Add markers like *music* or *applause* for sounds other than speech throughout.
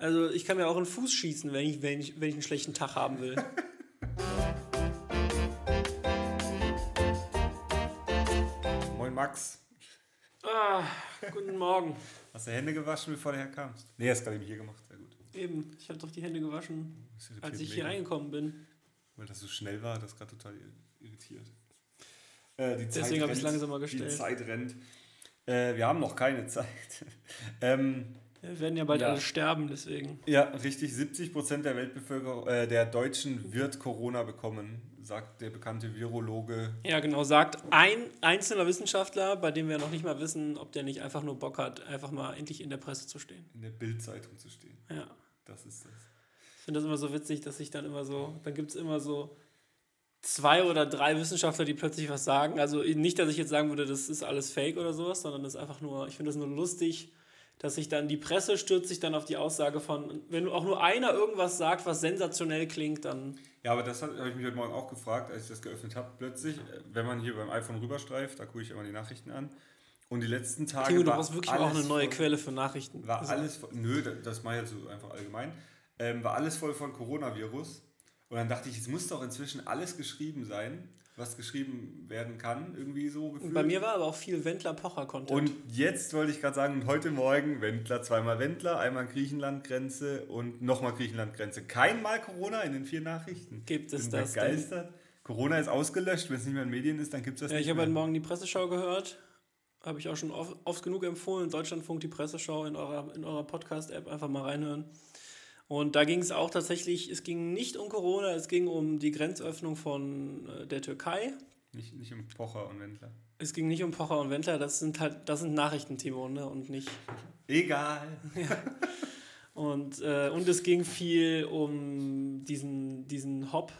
Also ich kann mir auch einen Fuß schießen, wenn ich, wenn ich, wenn ich einen schlechten Tag haben will. *laughs* Moin Max. ah, guten Morgen. Hast du Hände gewaschen, bevor du herkamst? Nee, hast gerade eben hier gemacht. Sehr gut. Eben, ich habe doch die Hände gewaschen, als ich hier reingekommen bin. Weil das so schnell war, das gerade total irritiert. Äh, die Zeit Deswegen habe ich es langsamer gestellt. Die Zeit rennt. Äh, wir haben noch keine Zeit. *laughs* ähm, Wir werden ja bald Ja. alle sterben, deswegen. ja, richtig. 70 Prozent der Weltbevölkerung, äh, der Deutschen wird Corona bekommen, sagt der bekannte Virologe. Ja, genau, sagt ein einzelner Wissenschaftler, bei dem wir noch nicht mal wissen, ob der nicht einfach nur Bock hat, einfach mal endlich in der Presse zu stehen. in der Bildzeitung zu stehen. Ja. Das ist das. Ich finde das immer so witzig, dass sich dann immer so, dann gibt es immer so zwei oder drei Wissenschaftler, die plötzlich was sagen. Also nicht, dass ich jetzt sagen würde, das ist alles fake oder sowas, sondern das ist einfach nur, ich finde das nur lustig, dass sich dann die Presse stürzt sich dann auf die Aussage von, wenn auch nur einer irgendwas sagt, was sensationell klingt, dann Ja, aber das habe ich mich heute Morgen auch gefragt, als ich das geöffnet habe. Plötzlich, äh, wenn man hier beim iPhone rüberstreift, da gucke ich immer die Nachrichten an. Und die letzten Tage. Timo, du war brauchst wirklich auch eine neue voll- Quelle für Nachrichten. War Also, alles voll, nö, da- das mache ich jetzt so einfach allgemein. Ähm, war alles voll von Coronavirus. Und dann dachte ich, es muss doch inzwischen alles geschrieben sein, was geschrieben werden kann, irgendwie so gefühlt. bei mir war aber auch viel Wendler-Pocher-Content. Und jetzt wollte ich gerade sagen, heute Morgen Wendler, zweimal Wendler, einmal Griechenland-Grenze und nochmal Griechenland-Grenze. Kein Mal Corona in den vier Nachrichten. Gibt es Bin das denn? begeistert. Corona ist ausgelöscht, wenn es nicht mehr in Medien ist, dann gibt es das Ja, nicht ich habe heute Morgen die Presseschau gehört. Habe ich auch schon oft, oft genug empfohlen. Deutschlandfunk, die Presseschau in eurer, in eurer Podcast-App einfach mal reinhören. Und da ging es auch tatsächlich, es ging nicht um Corona, es ging um die Grenzöffnung von äh, der Türkei. Nicht, nicht um Pocher und Wendler. Es ging nicht um Pocher und Wendler, das sind halt, das sind Nachrichten, Timo, ne? Und nicht. *laughs* Egal. *laughs* Und, äh, und es ging viel um diesen, diesen Hop,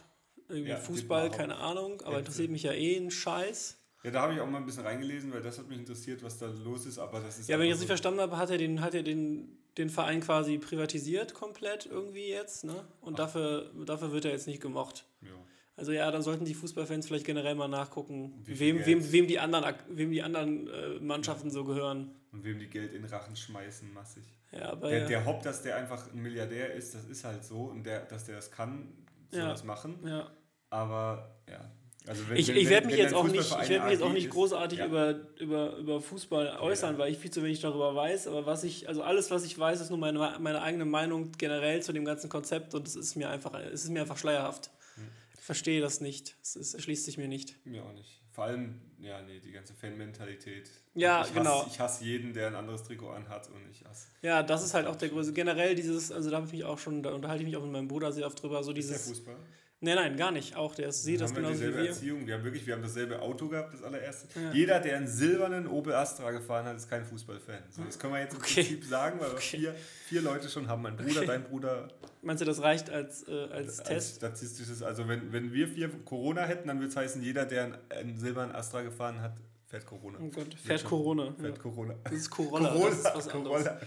irgendwie Ja, Fußball, keine Ahnung, aber Ja, interessiert mich ja eh ein Scheiß. Ja, da habe ich auch mal ein bisschen reingelesen, weil das hat mich interessiert, was da los ist, aber das ist. Ja, wenn ich das einfach nicht so- verstanden habe, hat er den, hat er den, den Verein quasi privatisiert komplett irgendwie jetzt, ne? Und dafür, dafür wird er jetzt nicht gemocht. Ja. Also ja, dann sollten die Fußballfans vielleicht generell mal nachgucken, wem, wem, wem die anderen, wem die anderen äh, Mannschaften so gehören. Und wem die Geld in den Rachen schmeißen, massig. Ja, aber Der, ja, der Hopp, dass der einfach ein Milliardär ist, das ist halt so. Und der, dass der das kann, soll Ja. das machen. ja. Aber ja. Also wenn, Ich, ich werde mich jetzt auch nicht, ich werd mich jetzt auch nicht ist- großartig ja. über, über, über Fußball äußern, weil ich viel zu wenig darüber weiß. Aber was ich, also alles, was ich weiß, ist nur meine, meine eigene Meinung generell zu dem ganzen Konzept und es ist mir einfach, es ist mir einfach schleierhaft. Hm. Ich verstehe das nicht. Es, ist, erschließt sich mir nicht. Mir auch nicht. Vor allem, ja, nee, die ganze Fan-Mentalität. Ja, ich hasse, genau. Ich hasse jeden, der ein anderes Trikot anhat und ich hasse. Ja, das ist halt auch der größte. Generell dieses, also da habe ich mich auch schon, da unterhalte ich mich auch mit meinem Bruder sehr oft drüber, so Ist der dieses. Fußball? Nein, nein, gar nicht. Auch der ist, sieht das wir genauso wie dieselbe wir. Erziehung. Wir haben wirklich, wir haben dasselbe Auto gehabt, das allererste. Ja. Jeder, der einen silbernen Opel Astra gefahren hat, ist kein Fußballfan. So, das können wir jetzt im Okay. Prinzip sagen, weil wir Okay. vier, vier Leute schon haben. Mein Bruder, Okay. dein Bruder. Meinst du, das reicht als, äh, als Als Test? statistisches, also wenn, wenn wir vier Corona hätten, dann würde es heißen, jeder, der einen, einen silbernen Astra gefahren hat, fährt Corona. Oh Gott, fährt Corona. Fährt Ja. Corona. Das ist Corolla, das ist was anderes. Corolla.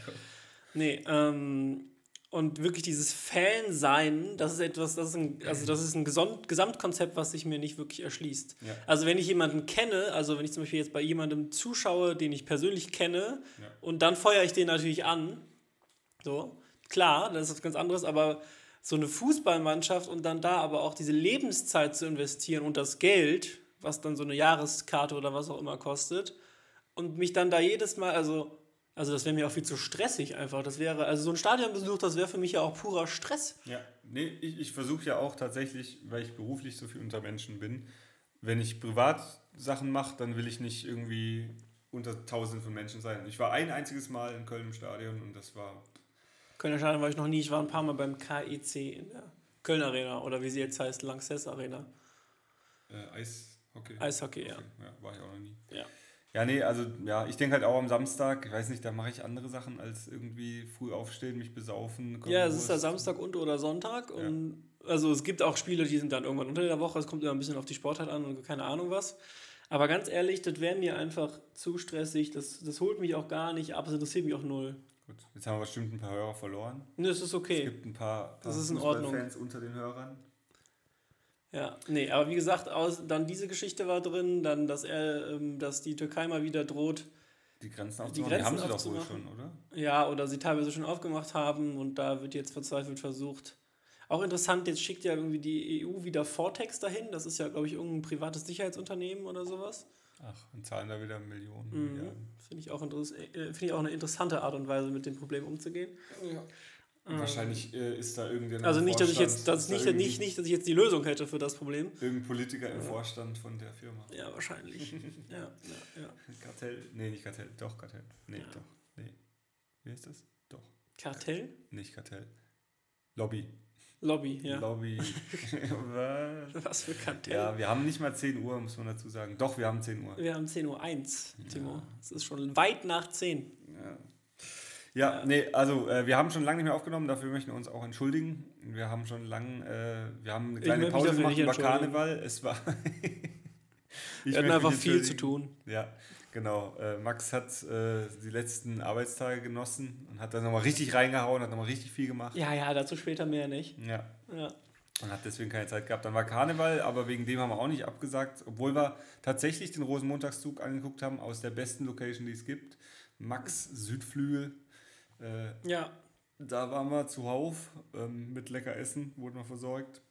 Nee, ähm, und wirklich dieses Fan-Sein, das ist etwas, das ist ein, also das ist ein Gesamtkonzept, was sich mir nicht wirklich erschließt. Ja. Also wenn ich jemanden kenne, also wenn ich zum Beispiel jetzt bei jemandem zuschaue, den ich persönlich kenne, Ja. und dann feuere ich den natürlich an, so, klar, das ist was ganz anderes, aber so eine Fußballmannschaft und dann da aber auch diese Lebenszeit zu investieren und das Geld, was dann so eine Jahreskarte oder was auch immer kostet, und mich dann da jedes Mal, also, also das wäre mir auch viel zu stressig einfach. Das wäre, also so ein Stadionbesuch, das wäre für mich ja auch purer Stress. Ja, nee, ich, ich versuche ja auch tatsächlich, weil ich beruflich so viel unter Menschen bin, wenn ich privat Sachen mache, dann will ich nicht irgendwie unter tausenden von Menschen sein. Ich war ein einziges Mal in Köln im Stadion und das war, Kölner Stadion war ich noch nie. Ich war ein paar Mal beim KEC in der Köln Arena oder wie sie jetzt heißt, Lanxess Arena. äh, Eishockey. Eishockey, ja. Okay, ja. War ich auch noch nie. Ja. Ja, nee, also ja, ich denke halt auch am Samstag, ich weiß nicht, da mache ich andere Sachen als irgendwie früh aufstehen, mich besaufen. Ja, es ist ja. Samstag und oder Sonntag. Und also es gibt auch Spiele, die sind dann irgendwann unter der Woche. Es kommt immer ein bisschen auf die Sportart an und keine Ahnung was. Aber ganz ehrlich, das wäre mir einfach zu stressig. Das, das holt mich auch gar nicht ab. Es interessiert mich auch null. Gut, jetzt haben wir bestimmt ein paar Hörer verloren. Ne, das ist Es okay. gibt ein paar, paar Das ist in Ordnung. Fußballfans unter den Hörern. Ja, nee, aber wie gesagt, aus, dann diese Geschichte war drin, dann, dass er, ähm, dass die Türkei mal wieder droht, Die Grenzen aufzumachen, die, Grenzen haben sie doch wohl schon, oder? Ja, oder sie teilweise schon aufgemacht haben und da wird jetzt verzweifelt versucht. Auch interessant, jetzt schickt ja irgendwie die EU wieder Vortex dahin. Das ist ja, glaube ich, irgendein privates Sicherheitsunternehmen oder sowas. Ach, und zahlen da wieder Millionen. Mhm. Finde ich, auch interess- äh, finde ich auch eine interessante Art und Weise, mit dem Problem umzugehen. Wahrscheinlich äh, ist da irgendein Also nicht, dass ich jetzt, das ist da nicht, irgendwie nicht, nicht, dass ich jetzt die Lösung hätte für das Problem. Irgendein Politiker im Vorstand von der Firma. Ja, wahrscheinlich. *laughs* ja, ja, ja. Kartell? Nee, nicht Kartell. Doch, Kartell. Nee, Ja. doch. Nee. Wie heißt das? Doch. Kartell? Nicht Kartell. Lobby. Lobby, ja. Lobby. *laughs* Was? Was für Kartell? Ja, wir haben nicht mal 10 Uhr, muss man dazu sagen. Doch, wir haben 10 Uhr. Wir haben 10.01 Uhr, Timo. Es ist schon weit nach 10. Ja. Ja, nee, also äh, wir haben schon lange nicht mehr aufgenommen, dafür möchten wir uns auch entschuldigen. Wir haben schon lange, äh, wir haben eine kleine Pause gemacht über. Karneval. Es war. *laughs* Ich Wir hatten einfach viel zu tun. Ja, genau. Äh, Max hat äh, die letzten Arbeitstage genossen und hat dann nochmal richtig reingehauen, hat nochmal richtig viel gemacht. Ja, ja, dazu später mehr nicht. Ja. Ja. Und hat deswegen keine Zeit gehabt. Dann war Karneval, aber wegen dem haben wir auch nicht abgesagt, obwohl wir tatsächlich den Rosenmontagszug angeguckt haben aus der besten Location, die es gibt. Max Südflügel. Äh, Ja, da waren wir zuhauf ähm, mit lecker Essen, wurden wir versorgt.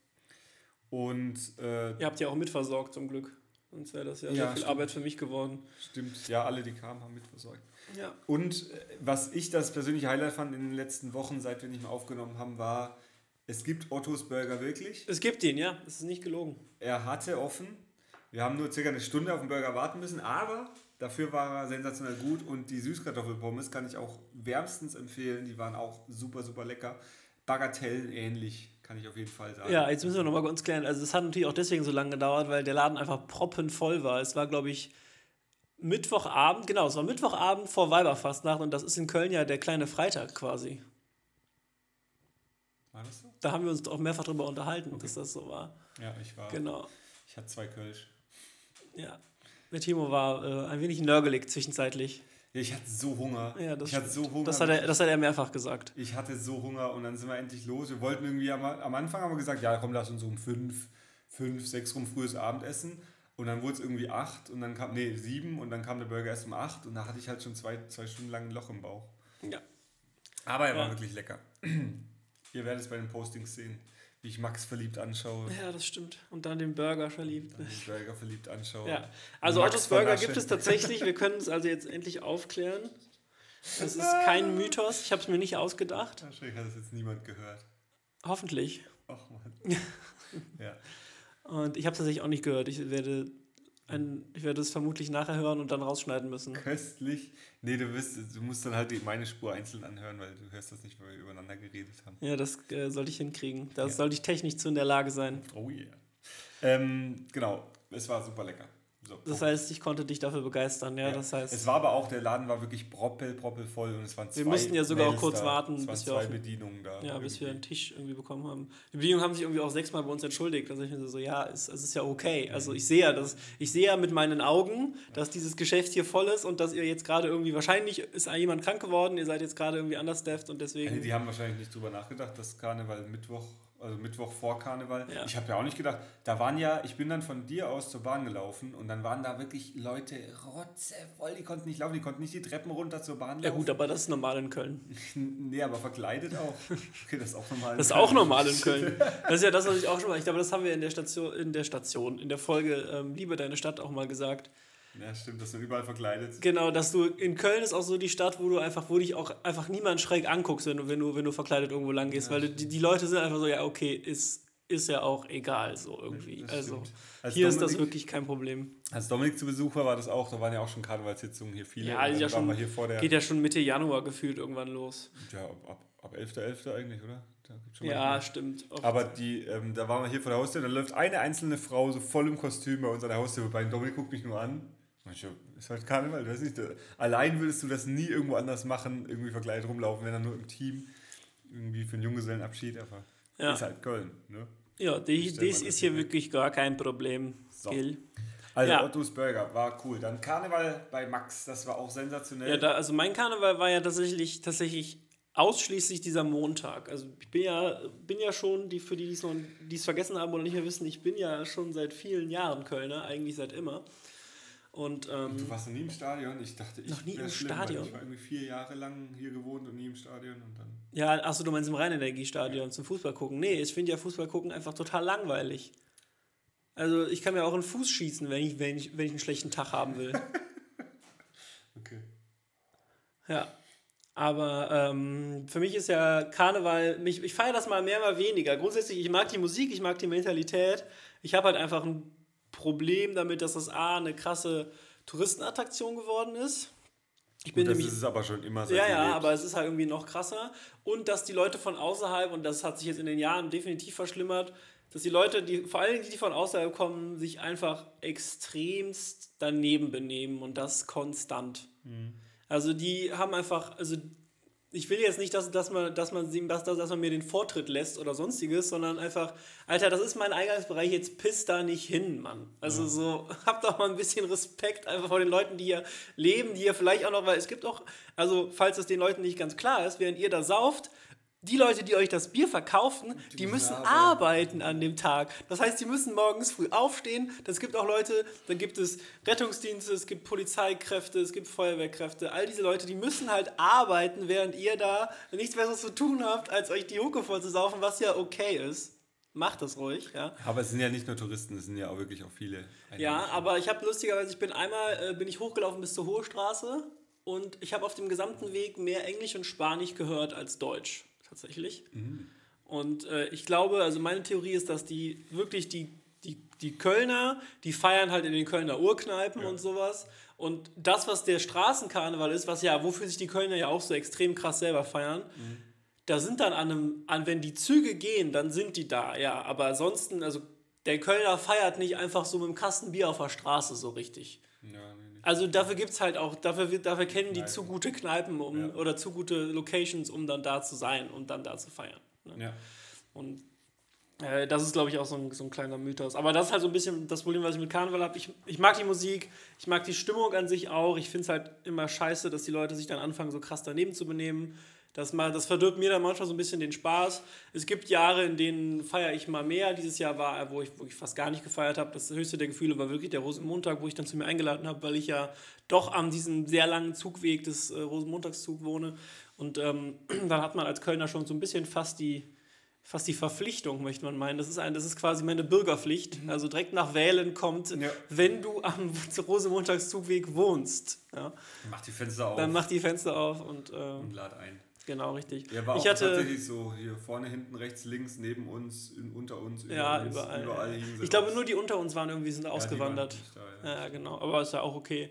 Und äh, ihr habt ja auch mitversorgt zum Glück. Sonst wäre das ja, Ja, sehr viel stimmt. Arbeit für mich geworden. stimmt, ja, alle, die kamen, haben mitversorgt. Ja. Und äh, was ich das persönliche Highlight fand in den letzten Wochen, seit wir nicht mehr aufgenommen haben, war, es gibt Ottos Burger wirklich. Es gibt ihn, ja. Es ist nicht gelogen. Er hatte offen. Wir haben nur circa eine Stunde auf den Burger warten müssen, aber dafür war er sensationell gut und die Süßkartoffelpommes kann ich auch wärmstens empfehlen. Die waren auch super, super lecker. Bagatellen ähnlich, kann ich auf jeden Fall sagen. Ja, jetzt müssen wir nochmal kurz klären. Also, es hat natürlich auch deswegen so lange gedauert, weil der Laden einfach proppenvoll war. Es war, glaube ich, Mittwochabend, genau, es war Mittwochabend vor Weiberfastnacht und das ist in Köln ja der kleine Freitag quasi. War das so? Da haben wir uns auch mehrfach drüber unterhalten, dass das so war. Ja, ich war. Genau. Ich hatte zwei Kölsch. Ja. Der Timo war äh, ein wenig nörgelig zwischenzeitlich. Ja, ich hatte so Hunger. Ja, das ich hatte so Hunger. Das hat, er, das hat er mehrfach gesagt. Ich hatte so Hunger und dann sind wir endlich los. Wir wollten irgendwie am, am Anfang haben wir gesagt, ja komm, lass uns um fünf, fünf, sechs rum frühes Abendessen. Und dann wurde es irgendwie acht und dann kam, nee, sieben und dann kam der Burger erst um acht und da hatte ich halt schon zwei, zwei Stunden lang ein Loch im Bauch. Ja. Aber er war Ja. wirklich lecker. *clears throat* Ihr werdet es bei den Postings sehen, wie ich Max verliebt anschaue, Ja, das stimmt. Und dann den Burger verliebt. dann den Burger verliebt anschaue. Ja. Also Max Ottos Burger gibt es tatsächlich. Wir können es also jetzt endlich aufklären. Das ist kein Mythos. Ich habe es mir nicht ausgedacht. Wahrscheinlich hat es jetzt niemand gehört. Hoffentlich. Ach man. *laughs* ja. Und ich habe es tatsächlich auch nicht gehört. Ich werde, ein, ich werde es vermutlich nachher hören und dann rausschneiden müssen. Köstlich. Nee, du, wirst, du musst dann halt meine Spur einzeln anhören, weil du hörst das nicht, weil wir übereinander geredet haben. Ja, das äh, sollte ich hinkriegen. Da Ja. sollte ich technisch zu in der Lage sein. Oh yeah. Ähm, genau, es war super lecker. So, Das heißt, ich konnte dich dafür begeistern. Ja, Ja. das heißt. es war aber auch, der Laden war wirklich proppel, proppel voll und es waren zwei Wir mussten ja sogar auch Mails kurz da. warten, es waren bis wir zwei Bedienungen da. Ja, bis wir einen irgendwie. Tisch irgendwie bekommen haben. Die Bedienungen haben sich irgendwie auch sechsmal bei uns entschuldigt. Also ich mir so, ja, es, es ist ja okay. Also ich sehe ja, das, ich sehe ja mit meinen Augen, dass dieses Geschäft hier voll ist und dass ihr jetzt gerade irgendwie, wahrscheinlich ist jemand krank geworden, ihr seid jetzt gerade irgendwie understaffed und deswegen. die haben wahrscheinlich nicht drüber nachgedacht, dass Karneval Mittwoch, also Mittwoch vor Karneval. Ja. Ich habe ja auch nicht gedacht, da waren ja, ich bin dann von dir aus zur Bahn gelaufen und dann waren da wirklich Leute rotzevoll, die konnten nicht laufen, die konnten nicht die Treppen runter zur Bahn laufen. Ja gut, aber das ist normal in Köln. *laughs* Nee, aber verkleidet auch. *laughs* Okay, das ist auch normal. Das ist auch normal in Köln. *laughs* Das ist ja das, was ich auch schon mal, ich glaube, das haben wir in der Station, in der Station, in der Folge ähm, Liebe deine Stadt auch mal gesagt. Ja, stimmt, das sind überall verkleidet. Genau, dass du in Köln ist auch so die Stadt, wo du einfach, wo dich auch einfach niemand schräg anguckst, wenn du, wenn du, wenn du verkleidet irgendwo lang gehst, weil du, die, die Leute sind einfach so, ja, okay, ist, ist ja auch egal, so irgendwie. Also hier ist das Dominik- wirklich kein Problem. Als Dominik zu Besuch war, war das auch, da waren ja auch schon Karnevalssitzungen hier viele. Ja, dann ja schon, wir hier vor der, geht ja schon Mitte Januar gefühlt irgendwann los. ja, ab, ab, ab 11.11. eigentlich, oder? Ja, stimmt. Oft. Aber die, ähm, da waren wir hier vor der Haustür, da läuft eine einzelne Frau so voll im Kostüm bei uns an der Haustür vorbei. Dominik guckt mich nur an. So, ist halt Karneval, du weißt nicht. Allein würdest du das nie irgendwo anders machen, irgendwie verkleidet rumlaufen, wenn dann nur im Team irgendwie für einen Junggesellenabschied, aber Ja. ist halt Köln, ne? ja, die, das ist hier wirklich gar kein Problem, So. Also Ja. Ottos Burger war cool. Dann Karneval bei Max, das war auch sensationell. Ja, da, also mein Karneval war ja tatsächlich, tatsächlich ausschließlich dieser Montag. Also ich bin ja, bin ja schon, die, für die, die es vergessen haben oder nicht mehr wissen, ich bin ja schon seit vielen Jahren Kölner, eigentlich seit immer. Und, ähm, du warst noch nie im Stadion? Ich dachte, ich noch nie im schlimm, Stadion? Ich war irgendwie vier Jahre lang hier gewohnt und nie im Stadion und dann. Ja, achso, du meinst im Rheinenergiestadion zum Fußball gucken. Nee, ich finde ja Fußball gucken einfach total langweilig. Also ich kann mir auch einen Fuß schießen, wenn ich, wenn ich, wenn ich einen schlechten Tag haben will. *laughs* Okay. Ja. Aber ähm, für mich ist ja Karneval, mich, ich feiere das mal mehr, mal weniger. Grundsätzlich, ich mag die Musik, ich mag die Mentalität. Ich habe halt einfach ein Problem damit, dass das A, eine krasse Touristenattraktion geworden ist. Ich bin Gut, das nämlich ist es aber schon immer seit Ja, ja, aber es ist halt irgendwie noch krasser. Und dass die Leute von außerhalb, und das hat sich jetzt in den Jahren definitiv verschlimmert, dass die Leute, die, vor allen Dingen die, die von außerhalb kommen, sich einfach extremst daneben benehmen und das konstant. Also die haben einfach, also ich will jetzt nicht, dass, dass, man, dass, man, dass, dass man mir den Vortritt lässt oder sonstiges, sondern einfach, Alter, das ist mein Eingangsbereich, jetzt piss da nicht hin, Mann. Also so, *laughs* habt doch mal ein bisschen Respekt einfach vor den Leuten, die hier leben, die hier vielleicht auch noch, weil es gibt auch, also falls es den Leuten nicht ganz klar ist, während ihr da sauft, die Leute, die euch das Bier verkaufen, die, müssen müssen arbeiten an dem Tag. Das heißt, die müssen morgens früh aufstehen. Das gibt auch Leute, dann gibt es Rettungsdienste, es gibt Polizeikräfte, es gibt Feuerwehrkräfte. All diese Leute, die müssen halt arbeiten, während ihr da nichts Besseres zu tun habt, als euch die Hucke voll zu saufen, was ja okay ist. Macht das ruhig, ja. Aber es sind ja nicht nur Touristen, es sind ja auch wirklich auch viele. Ja, Einheimische. aber ich habe lustigerweise, ich bin einmal, äh, bin ich hochgelaufen bis zur Hohe Straße und ich habe auf dem gesamten Weg mehr Englisch und Spanisch gehört als Deutsch, tatsächlich. Und äh, ich glaube, also meine Theorie ist, dass die wirklich die, die, die Kölner, die feiern halt in den Kölner Urkneipen und sowas. Und das, was der Straßenkarneval ist, was ja, wofür sich die Kölner ja auch so extrem krass selber feiern, da sind dann an einem, an, wenn die Züge gehen, dann sind die da, ja. Aber ansonsten, also der Kölner feiert nicht einfach so mit dem Kasten Bier auf der Straße so richtig. Ja, nee. Also dafür gibt es halt auch, dafür, dafür kennen die Kneipen. zu gute Kneipen um, Ja. oder zu gute Locations, um dann da zu sein und dann da zu feiern. Ne? Ja. Und äh, das ist, glaube ich, auch so ein, so ein kleiner Mythos. Aber das ist halt so ein bisschen das Problem, was ich mit Karneval habe. Ich, ich mag die Musik, ich mag die Stimmung an sich auch. Ich finde es halt immer scheiße, dass die Leute sich dann anfangen, so krass daneben zu benehmen. Das, das verdirbt mir dann manchmal so ein bisschen den Spaß. Es gibt Jahre, in denen feiere ich mal mehr. Dieses Jahr war, wo ich, wo ich fast gar nicht gefeiert habe. Das höchste der Gefühle war wirklich der Rosenmontag, wo ich dann zu mir eingeladen habe, weil ich ja doch an diesem sehr langen Zugweg des äh, Rosenmontagszug wohne. Und ähm, *clears throat* dann hat man als Kölner schon so ein bisschen fast die, fast die Verpflichtung, möchte man meinen. Das ist, ein, das ist quasi meine Bürgerpflicht. Also direkt nach Wählen kommt, Ja. wenn du am *laughs* Rosenmontagszugweg wohnst. Ja, Mach die Fenster auf dann mach die Fenster auf und ähm, und lad ein. Genau richtig. Ja, war ich auch hatte, tatsächlich so hier vorne, hinten, rechts, links, neben uns, in, unter uns, über ja, uns, überall. überall ich glaube, nur die unter uns waren irgendwie sind Ja, ausgewandert. da, ja. Ja, genau. Aber ist ja auch okay.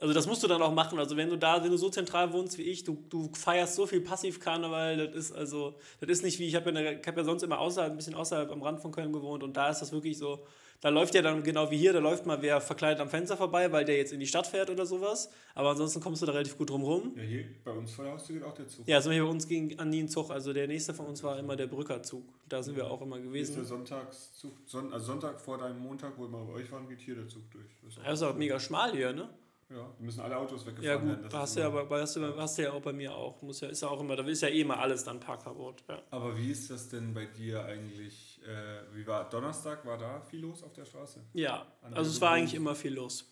Also das musst du dann auch machen. Also wenn du da, wenn du so zentral wohnst wie ich, du, du feierst so viel Passivkarneval, das ist also, das ist nicht wie, ich habe ja, hab ja sonst immer außerhalb, ein bisschen außerhalb am Rand von Köln gewohnt und da ist das wirklich so, da läuft ja dann genau wie hier, da läuft mal wer verkleidet am Fenster vorbei, weil der jetzt in die Stadt fährt oder sowas. Aber ansonsten kommst du da relativ gut drum rum. Ja, hier bei uns vor der Haustür geht auch der Zug. Ja, Beispiel bei uns ging an nie ein Zug. Also der nächste von uns war immer der Brückerzug. Da sind wir auch immer ist der gewesen. Sonntagszug, Son also Sonntag vor deinem Montag, wo wir bei euch waren, geht hier der Zug durch. Das ist auch Das ist auch mega schmal hier, ne? Ja, da müssen alle Autos weggefahren Ja gut, werden. das hast du ja, aber hast du, hast du ja auch bei mir auch. Muss ja, ist ja auch immer, da ist ja eh immer alles dann Parkverbot. Ja. Aber wie ist das denn bei dir eigentlich? Äh, wie war Donnerstag? War da viel los auf der Straße? Ja, An also es war eigentlich immer viel los.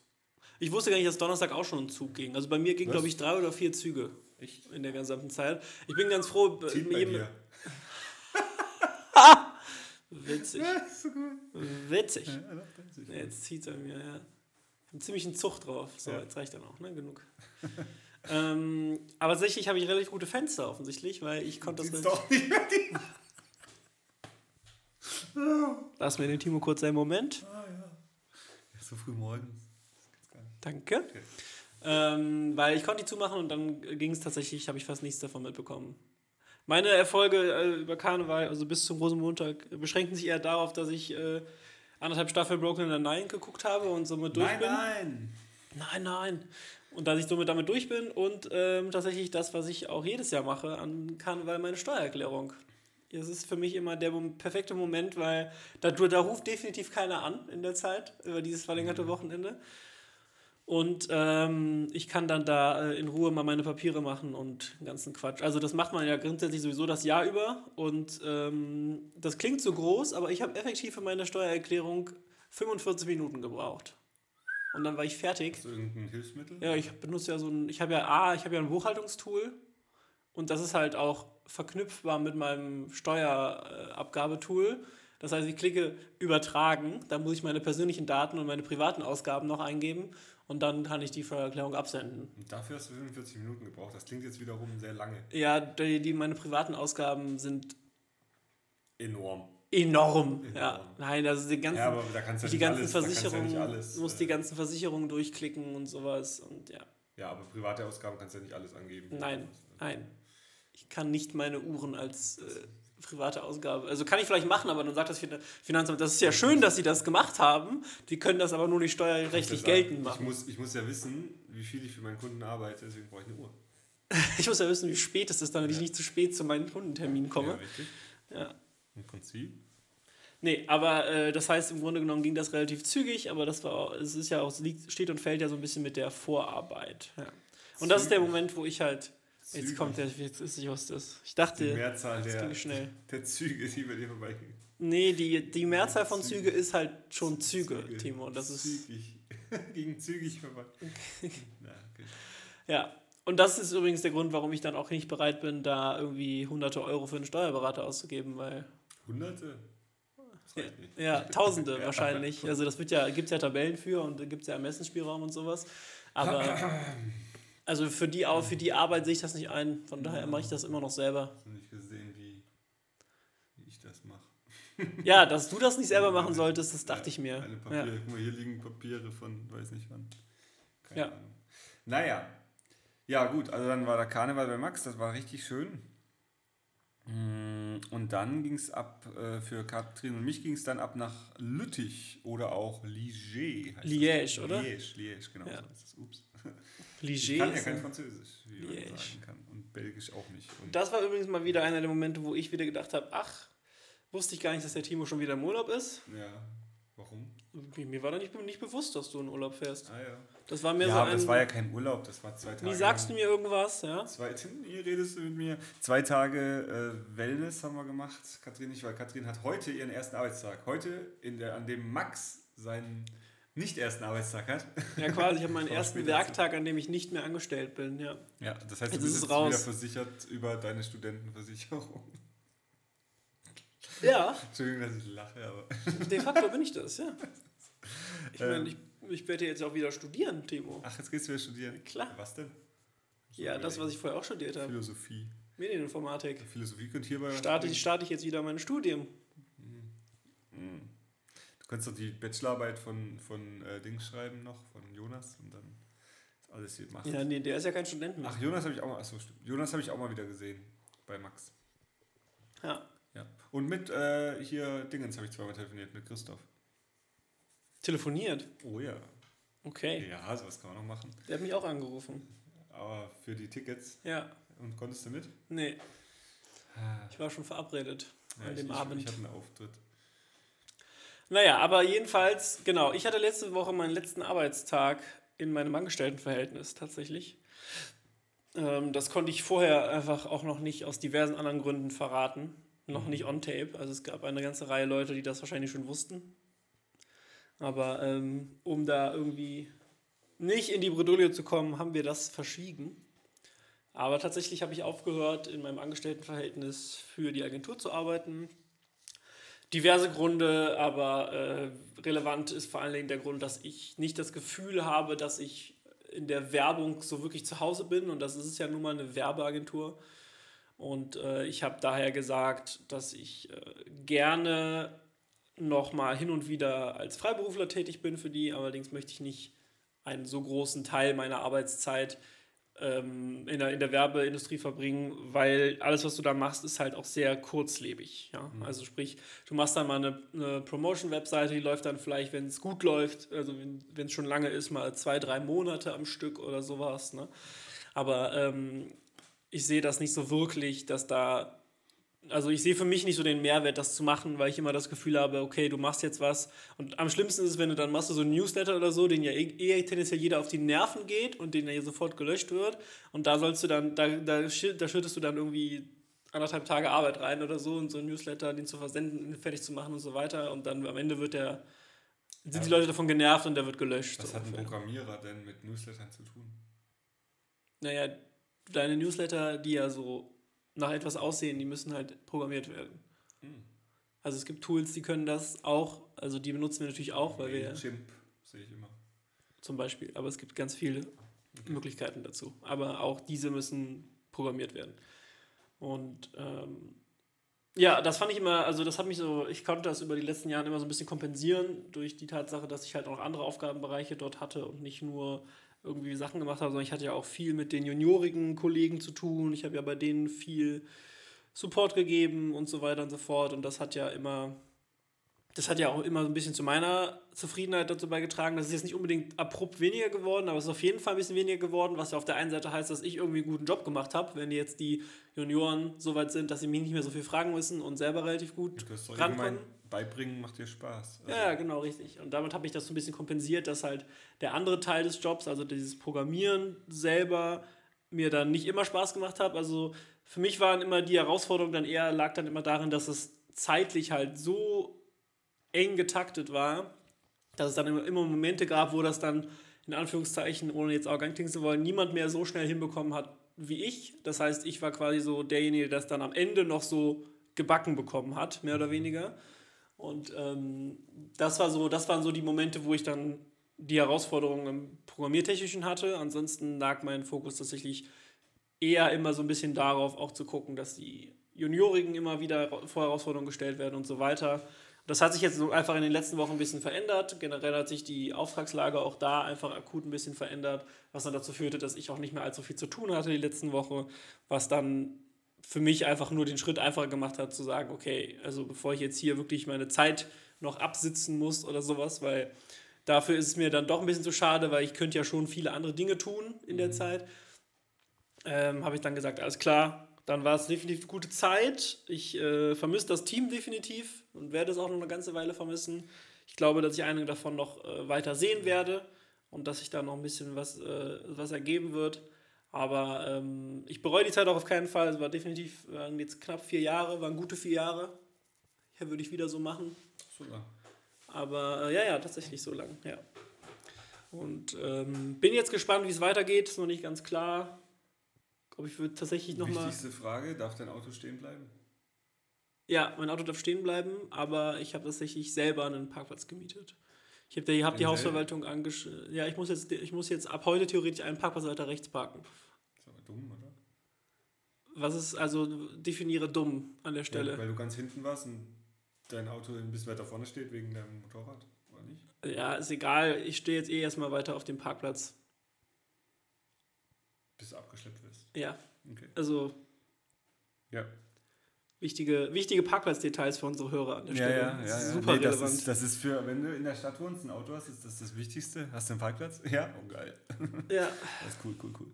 Ich wusste gar nicht, dass Donnerstag auch schon ein Zug ging. Also bei mir ging, glaube ich, drei oder vier Züge Echt? in der gesamten Zeit. Ich bin ganz froh. äh, Zieht bei jedem- dir. *laughs* Witzig. Ja, so. Witzig. Ja, Jetzt zieht er mir, ja. Einen ziemlichen Zug drauf. So, Ja. jetzt reicht dann auch, ne? Genug. *laughs* ähm, aber tatsächlich habe ich relativ gute Fenster offensichtlich, weil ich konnte das relativ- doch nicht mehr die. Lass mir den Timo kurz einen Moment. Ah, ja. ja. So früh morgens. Danke. Okay. Ähm, weil ich konnte die zumachen und dann ging es tatsächlich, habe ich fast nichts davon mitbekommen. Meine Erfolge äh, über Karneval, also bis zum Rosenmontag, beschränken sich eher darauf, dass ich äh, anderthalb Staffeln Broken Nine geguckt habe und somit durch Nein, bin. nein. Nein, nein. Und dass ich somit damit durch bin und ähm, tatsächlich das, was ich auch jedes Jahr mache an Karneval, meine Steuererklärung. Es ist für mich immer der perfekte Moment, weil da, da ruft definitiv keiner an in der Zeit über dieses verlängerte Wochenende. Und ähm, ich kann dann da äh, in Ruhe mal meine Papiere machen und den ganzen Quatsch. Also das macht man ja grundsätzlich sowieso das Jahr über. Und ähm, das klingt so groß, aber ich habe effektiv für meine Steuererklärung 45 Minuten gebraucht. und dann war ich fertig. Hast du irgendein Hilfsmittel? Ja, ich benutze ja so ein, ich habe ja A, ich habe ja ein Buchhaltungstool und das ist halt auch verknüpfbar mit meinem Steuerabgabetool. Das heißt, ich klicke übertragen, dann muss ich meine persönlichen Daten und meine privaten Ausgaben noch eingeben und dann kann ich die Steuererklärung absenden. Und dafür hast du 45 Minuten gebraucht. Das klingt jetzt wiederum sehr lange. Ja, die, die meine privaten Ausgaben sind Enorm. enorm. Enorm. Ja, nein, also die ganzen, Ja, aber da kannst du ja die nicht ganzen alles, ja Versicherungen, nicht alles, muss äh, die ganzen Versicherungen durchklicken und sowas und ja. Ja, aber private Ausgaben kannst du ja nicht alles angeben. Nein, nein. Ich kann nicht meine Uhren als äh, private Ausgabe. Also kann ich vielleicht machen, aber dann sagt das Fin- Finanzamt, das ist ja schön, dass sie das gemacht haben. Die können das aber nur nicht steuerrechtlich Ich geltend Ich machen. muss, ich muss ja wissen, wie viel ich für meinen Kunden arbeite, deswegen brauche ich eine Uhr. *laughs* Ich muss ja wissen, wie spät es ist, damit ich nicht zu spät zu meinen Kundenterminen Ja, komme. richtig. Ja. Im Prinzip. Nee, aber äh, das heißt, im Grunde genommen ging das relativ zügig, aber das war auch, es ist ja auch, es liegt, steht und fällt ja so ein bisschen mit der Vorarbeit. Ja. Und das ist der. Moment, wo ich halt. Jetzt Zügig. kommt der, jetzt ist ich was das. Ich Die dachte, Mehrzahl das der, ging schnell. *laughs* der Züge, die bei dir vorbeigehen. Nee, die, die Mehrzahl von Züge. Züge ist halt schon Züge, Timo. Und das ist. Zügig. *laughs* Ging zügig vorbei. *laughs* Na, okay. Ja. Und das ist übrigens der Grund, warum ich dann auch nicht bereit bin, da irgendwie hunderte Euro für einen Steuerberater auszugeben, weil. Hunderte? Nicht. Ja, Tausende Ja. wahrscheinlich. Also das wird ja, gibt es ja Tabellen für und da gibt es ja Ermessensspielraum und sowas. Aber *clears throat* also für die, Au- für die Arbeit sehe ich das nicht ein. Von daher mache ich das immer noch selber. Hast du nicht gesehen, wie, ich das mache? *laughs* Ja, dass du das nicht selber machen solltest, das dachte ich mir. Ja. Papiere. Guck mal, hier liegen Papiere von weiß nicht wann. Keine Ja. Ahnung. Naja. Ja, gut, also dann war der Karneval bei Max, das war richtig schön. Mm, Und dann ging es ab, äh, für Katrin und mich ging es dann ab nach Lüttich oder auch Liège. Liège, oder? Liège, Liège, genau. Ja. So. Ups. *laughs* Ligier Ich kann ja kein Französisch, wie man Liège. sagen kann. Und Belgisch auch nicht. Und Das war übrigens mal wieder einer der Momente, wo ich wieder gedacht habe, ach, wusste ich gar nicht, dass der Timo schon wieder im Urlaub ist. ja, warum? Mir war da nicht, nicht bewusst, dass du in Urlaub fährst. Ah ja. Das war mehr Ja, so aber ein, das war ja kein Urlaub, das war zwei Tage. wie sagst du mir irgendwas, ja? Zwei, *laughs* hier redest du mit mir. Zwei Tage äh, Wellness haben wir gemacht. Katrin nicht, weil Katrin hat heute ihren ersten Arbeitstag. Heute, in der, an dem Max seinen nicht ersten Arbeitstag hat. Ja, quasi, ich habe meinen *laughs* ersten Werktag, an dem ich nicht mehr angestellt bin, ja. Ja, das heißt, du ist bist jetzt raus. wieder versichert über deine Studentenversicherung. Ja, Entschuldigung, dass ich lache, aber. de facto bin ich das, ja. *laughs* Ich Ähm. meine, ich, ich werde jetzt auch wieder studieren, Timo. Ach, jetzt gehst du wieder studieren. Klar. Was denn? Ja, das, was ich vorher auch studiert habe. Philosophie. Medieninformatik. Philosophie könnte hierbei. Starte ich, starte ich jetzt wieder mein Studium. Mhm. Du kannst doch die Bachelorarbeit von, von äh, Dings schreiben noch, von Jonas und dann ist alles hier gemacht. Ja, nee, der ist ja kein Student mehr. Ach, Jonas habe ich auch mal, achso, stimmt. Jonas habe ich auch mal wieder gesehen bei Max. Ja. Ja. Und mit äh, hier Dingens habe ich zweimal telefoniert, mit Christoph. Telefoniert. Oh ja. Okay. Ja, sowas kann man noch machen. Der hat mich auch angerufen. Aber für die Tickets. Ja. Und konntest du mit? Nee, ich war schon verabredet Ja, an ich, dem ich, Abend. Ich hatte einen Auftritt. Naja, aber jedenfalls, genau, ich hatte letzte Woche meinen letzten Arbeitstag in meinem Angestelltenverhältnis tatsächlich. Ähm, das konnte ich vorher einfach auch noch nicht aus diversen anderen Gründen verraten. Noch nicht on tape. Also es gab eine ganze Reihe Leute, die das wahrscheinlich schon wussten. Aber ähm, um da irgendwie nicht in die Bredouille zu kommen, haben wir das verschwiegen. Aber tatsächlich habe ich aufgehört, in meinem Angestelltenverhältnis für die Agentur zu arbeiten. Diverse Gründe, aber äh, relevant ist vor allen Dingen der Grund, dass ich nicht das Gefühl habe, dass ich in der Werbung so wirklich zu Hause bin. Und das ist ja nun mal eine Werbeagentur. Und äh, ich habe daher gesagt, dass ich äh, gerne noch mal hin und wieder als Freiberufler tätig bin für die. Allerdings möchte ich nicht einen so großen Teil meiner Arbeitszeit ähm, in, der, in der Werbeindustrie verbringen, weil alles, was du da machst, ist halt auch sehr kurzlebig. Ja? Also sprich, du machst dann mal eine, eine Promotion-Webseite, die läuft dann vielleicht, wenn es gut läuft, also wenn es schon lange ist, mal zwei, drei Monate am Stück oder sowas. Ne? Aber ähm, ich sehe das nicht so wirklich, dass da also ich sehe für mich nicht so den Mehrwert, das zu machen, weil ich immer das Gefühl habe, okay, du machst jetzt was. Und am schlimmsten ist es, wenn du dann machst du so einen Newsletter oder so, den ja eh eh tendenziell jeder auf die Nerven geht und den ja sofort gelöscht wird. Und da sollst du dann, da, da, da schüttest du dann irgendwie anderthalb Tage Arbeit rein oder so und so einen Newsletter, den zu versenden, fertig zu machen und so weiter. Und dann am Ende wird der sind die Leute davon genervt und der wird gelöscht. Was so hat ein. Programmierer denn mit Newslettern zu tun? Naja, deine Newsletter, die ja so nach etwas aussehen, die müssen halt programmiert werden. Hm. Also es gibt Tools, die können das auch, also die benutzen wir natürlich auch, weil wir Mailchimp sehe ich immer. zum Beispiel, aber es gibt ganz viele Möglichkeiten dazu. Aber auch diese müssen programmiert werden. Und ähm, ja, das fand ich immer, also das hat mich so, ich konnte das über die letzten Jahre immer so ein bisschen kompensieren durch die Tatsache, dass ich halt auch andere Aufgabenbereiche dort hatte und nicht nur irgendwie Sachen gemacht habe, sondern ich hatte ja auch viel mit den juniorigen Kollegen zu tun. Ich habe ja bei denen viel Support gegeben und so weiter und so fort. Und das hat ja immer, das hat ja auch immer so ein bisschen zu meiner Zufriedenheit dazu beigetragen. Das ist jetzt nicht unbedingt abrupt weniger geworden, aber es ist auf jeden Fall ein bisschen weniger geworden, was ja auf der einen Seite heißt, dass ich irgendwie einen guten Job gemacht habe, wenn jetzt die Junioren so weit sind, dass sie mich nicht mehr so viel fragen müssen und selber relativ gut rankommen. Beibringen macht dir Spaß. Also, Ja, genau, richtig. Und damit habe ich das so ein bisschen kompensiert, dass halt der andere Teil des Jobs, also dieses Programmieren selber, mir dann nicht immer Spaß gemacht hat. Also für mich waren immer die Herausforderungen dann eher, lag dann immer darin, dass es zeitlich halt so eng getaktet war, dass es dann immer, immer Momente gab, wo das dann in Anführungszeichen, ohne jetzt arrogant klingen zu wollen, niemand mehr so schnell hinbekommen hat wie ich. Das heißt, ich war quasi so derjenige, der das dann am Ende noch so gebacken bekommen hat, mehr oder weniger. Und ähm, das war so, das waren so die Momente, wo ich dann die Herausforderungen im Programmiertechnischen hatte. Ansonsten lag mein Fokus tatsächlich eher immer so ein bisschen darauf, auch zu gucken, dass die Juniorigen immer wieder vor Herausforderungen gestellt werden und so weiter. Das hat sich jetzt einfach in den letzten Wochen ein bisschen verändert. Generell hat sich die Auftragslage auch da einfach akut ein bisschen verändert, was dann dazu führte, dass ich auch nicht mehr allzu viel zu tun hatte die letzten Wochen, was dann für mich einfach nur den Schritt einfacher gemacht hat, zu sagen, okay, also bevor ich jetzt hier wirklich meine Zeit noch absitzen muss oder sowas, weil dafür ist es mir dann doch ein bisschen zu schade, weil ich könnte ja schon viele andere Dinge tun in der Zeit. Ähm, Habe ich dann gesagt, alles klar, dann war es definitiv eine gute Zeit. Ich äh, vermisse das Team definitiv und werde es auch noch eine ganze Weile vermissen. Ich glaube, dass ich einige davon noch äh, weiter sehen werde und dass sich da noch ein bisschen was, äh, was ergeben wird. Aber ähm, ich bereue die Zeit auch auf keinen Fall. Es war definitiv, waren jetzt knapp vier Jahre, waren gute vier Jahre. Hier würde ich wieder so machen. So lang. Aber äh, ja, ja, tatsächlich so lang, ja. Und ähm, bin jetzt gespannt, wie es weitergeht. Ist noch nicht ganz klar. Ich glaube, ich würde tatsächlich nochmal. Wichtigste Frage, darf dein Auto stehen bleiben? Ja, mein Auto darf stehen bleiben, aber ich habe tatsächlich selber einen Parkplatz gemietet. Ich habe die, hab die Den Hausverwaltung angesch... Ja, ich muss, jetzt, ich muss jetzt ab heute theoretisch einen Parkplatz weiter rechts parken. Ist aber dumm, oder? Was ist also, definiere dumm an der Stelle. Ja, weil du ganz hinten warst und dein Auto ein bisschen weiter vorne steht wegen deinem Motorrad, oder nicht? Ja, ist egal. Ich stehe jetzt eh erstmal weiter auf dem Parkplatz. Bis du abgeschleppt wirst. Ja, Okay. also Ja. Wichtige, wichtige Parkplatzdetails für unsere Hörer an der Ja, Stelle. ja, ja. ja. Super Nee, das, relevant. ist, das ist für, wenn du in der Stadt wohnst, ein Auto hast, ist das das Wichtigste. Hast du einen Parkplatz? *laughs* Ja, oh geil. *laughs* ja. Das ist cool, cool, cool.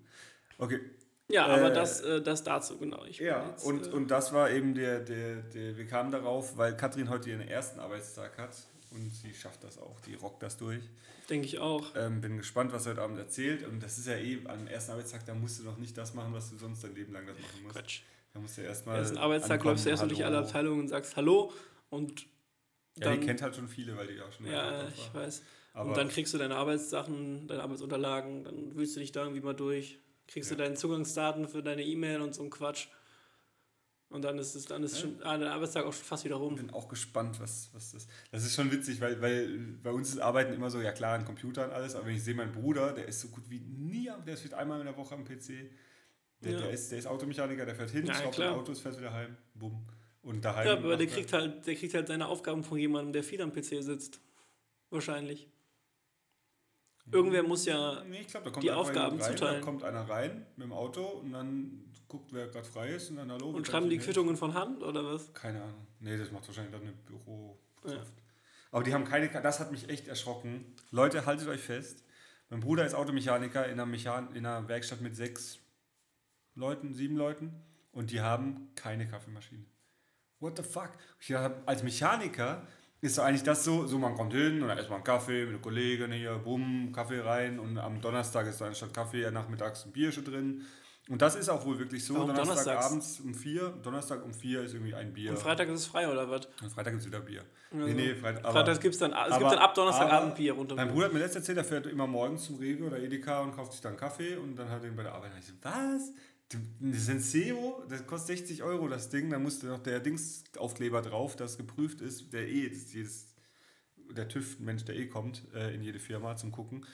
Okay. ja, aber Äh, das, äh, das dazu, genau. Ich Ja, jetzt, und, äh, und das war eben der, der, der, wir kamen darauf, weil Katrin heute ihren ersten Arbeitstag hat und sie schafft das auch, die rockt das durch. denke ich auch. Ähm, bin gespannt, was sie heute Abend erzählt und das ist ja eh am ersten Arbeitstag, da musst du noch nicht das machen, was du sonst dein Leben lang das machen musst. Quatsch. Da musst du erstmal. Ersten Arbeitstag läufst du erst mal durch alle. Abteilungen und sagst Hallo und Ja, dann, die kennt halt schon viele, weil die auch schon ja, ich weiß. Aber und dann kriegst du deine Arbeitssachen, deine Arbeitsunterlagen, dann wühlst du dich da irgendwie mal durch, kriegst Ja. du deine Zugangsdaten für deine E-Mail und so ein Quatsch. Und dann ist es, dann ist Ja. schon ah, der Arbeitstag auch schon fast wieder Ich rum. bin auch gespannt, was, was das. Das ist schon witzig, weil, weil bei uns ist Arbeiten immer so, ja klar, an Computer und alles, aber wenn ich sehe, mein Bruder, der ist so gut wie nie, der ist vielleicht einmal in der Woche am PC. Der, Ja. der, ist, der ist Automechaniker, der fährt hin, Ja, schraubt Autos, fährt wieder heim, bumm. Und daheim. Ja, aber der er- kriegt halt, der kriegt halt seine Aufgaben von jemandem, der viel am PC sitzt. Wahrscheinlich. Irgendwer muss ja. Nee, ich glaube, da kommt die Aufgaben rein, zuteilen. Da kommt einer rein mit dem Auto und dann guckt, wer gerade frei ist und dann hallo. Und schreiben die Quittungen von Hand oder was? Keine Ahnung. Nee, das macht wahrscheinlich dann eine Büro. Ja. Aber die haben keine, das hat mich echt erschrocken. Leute, haltet euch fest. Mein Bruder ist Automechaniker in einer, Mechan in einer Werkstatt mit sechs Leuten, sieben Leuten und die haben keine Kaffeemaschine. What the fuck? Ich dachte, als Mechaniker ist eigentlich das so, so man kommt hin und dann erstmal einen Kaffee mit einer Kollegin hier, bumm, Kaffee rein und am Donnerstag ist dann statt Kaffee ja nachmittags ein Bierchen drin Und das ist auch wohl wirklich so. Warum Donnerstag donnerstags? abends um vier. Donnerstag um vier ist irgendwie ein Bier. Und Freitag ist es frei oder was? Und Freitag gibt es wieder Bier. Also, nee, nee, Freitag. aber- Freitag gibt's dann, es gibt dann ab Donnerstagabend Bier runter. Mein Bruder hat mir letztes erzählt, er fährt immer morgens zum Rewe oder Edeka und kauft sich dann Kaffee und dann hat er ihn bei der Arbeit. Und ich so, was? Du, ein Senseo, das kostet 60 Euro das Ding, da musste noch der Dingsaufkleber drauf, das geprüft ist, der eh, das ist jedes, der TÜV-Mensch, der eh kommt äh, in jede Firma zum Gucken.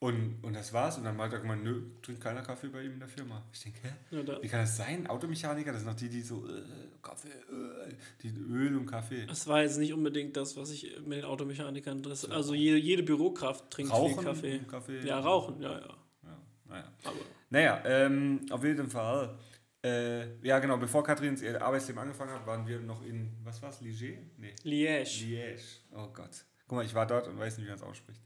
Und, und das war's. Und dann meinte er gemeint, nö, trinkt keiner Kaffee bei ihm in der Firma. Ich denke, hä? Ja, Wie kann das sein? Automechaniker, das sind noch die, die so äh, Kaffee, äh, die Öl und Kaffee. Das war jetzt nicht unbedingt das, was ich mit den Automechanikern. Das, also jede, jede Bürokraft trinkt Rauchen viel Kaffee. Kaffee. Ja, rauchen, ja, ja. Ja, naja. Aber Naja, ähm, auf jeden Fall. Äh, ja, genau, bevor Katrin ihr Arbeitsleben angefangen hat, waren wir noch in, was war's, Ligier? Nee, Liège. Liège. Oh Gott. Guck mal, ich war dort und weiß nicht, wie man es ausspricht.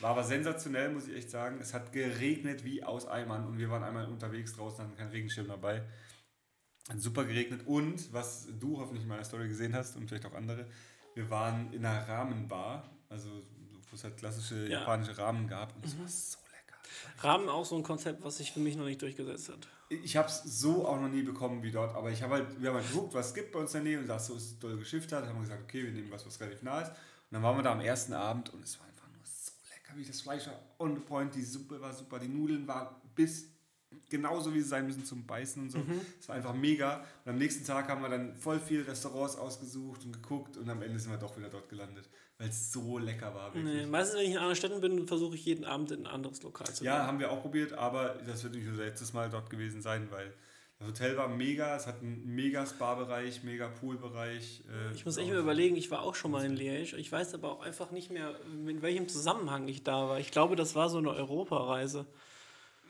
War aber sensationell, muss ich echt sagen. Es hat geregnet wie aus Eimern und wir waren einmal unterwegs draußen, hatten keinen Regenschirm dabei. Hat super geregnet und, was du hoffentlich in meiner Story gesehen hast und vielleicht auch andere, wir waren in einer Rahmenbar, also wo es halt klassische Ja. japanische Rahmen gab und es war so lecker. Rahmen auch so ein Konzept, was sich für mich noch nicht durchgesetzt hat. Ich habe es so auch noch nie bekommen wie dort, aber ich habe halt, wir haben halt geguckt, was es gibt bei uns in der Nähe und das so ist doll geschifft hat, haben wir gesagt, okay, wir nehmen was, was relativ nah ist. Und dann waren wir da am ersten Abend und es war einfach nur so lecker, wie das Fleisch war on the point, die Suppe war super, die Nudeln waren bis genauso wie sie sein müssen zum Beißen und so. Es war einfach mega. Und am nächsten Tag haben wir dann voll viele Restaurants ausgesucht und geguckt und am Ende sind wir doch wieder dort gelandet, weil es so lecker war. Wirklich. Nee, meistens, wenn ich in anderen Städten bin, versuche ich jeden Abend in ein anderes Lokal zu Ja, gehen. haben wir auch probiert, aber das wird nicht unser letztes Mal dort gewesen sein, weil das Hotel war mega, es hat einen mega Spa-Bereich, mega Pool-Bereich. äh, Ich muss echt mal überlegen, ich war auch schon mal in Liège. Ich weiß aber auch einfach nicht mehr, in welchem Zusammenhang ich da war. Ich glaube, das war so eine Europareise.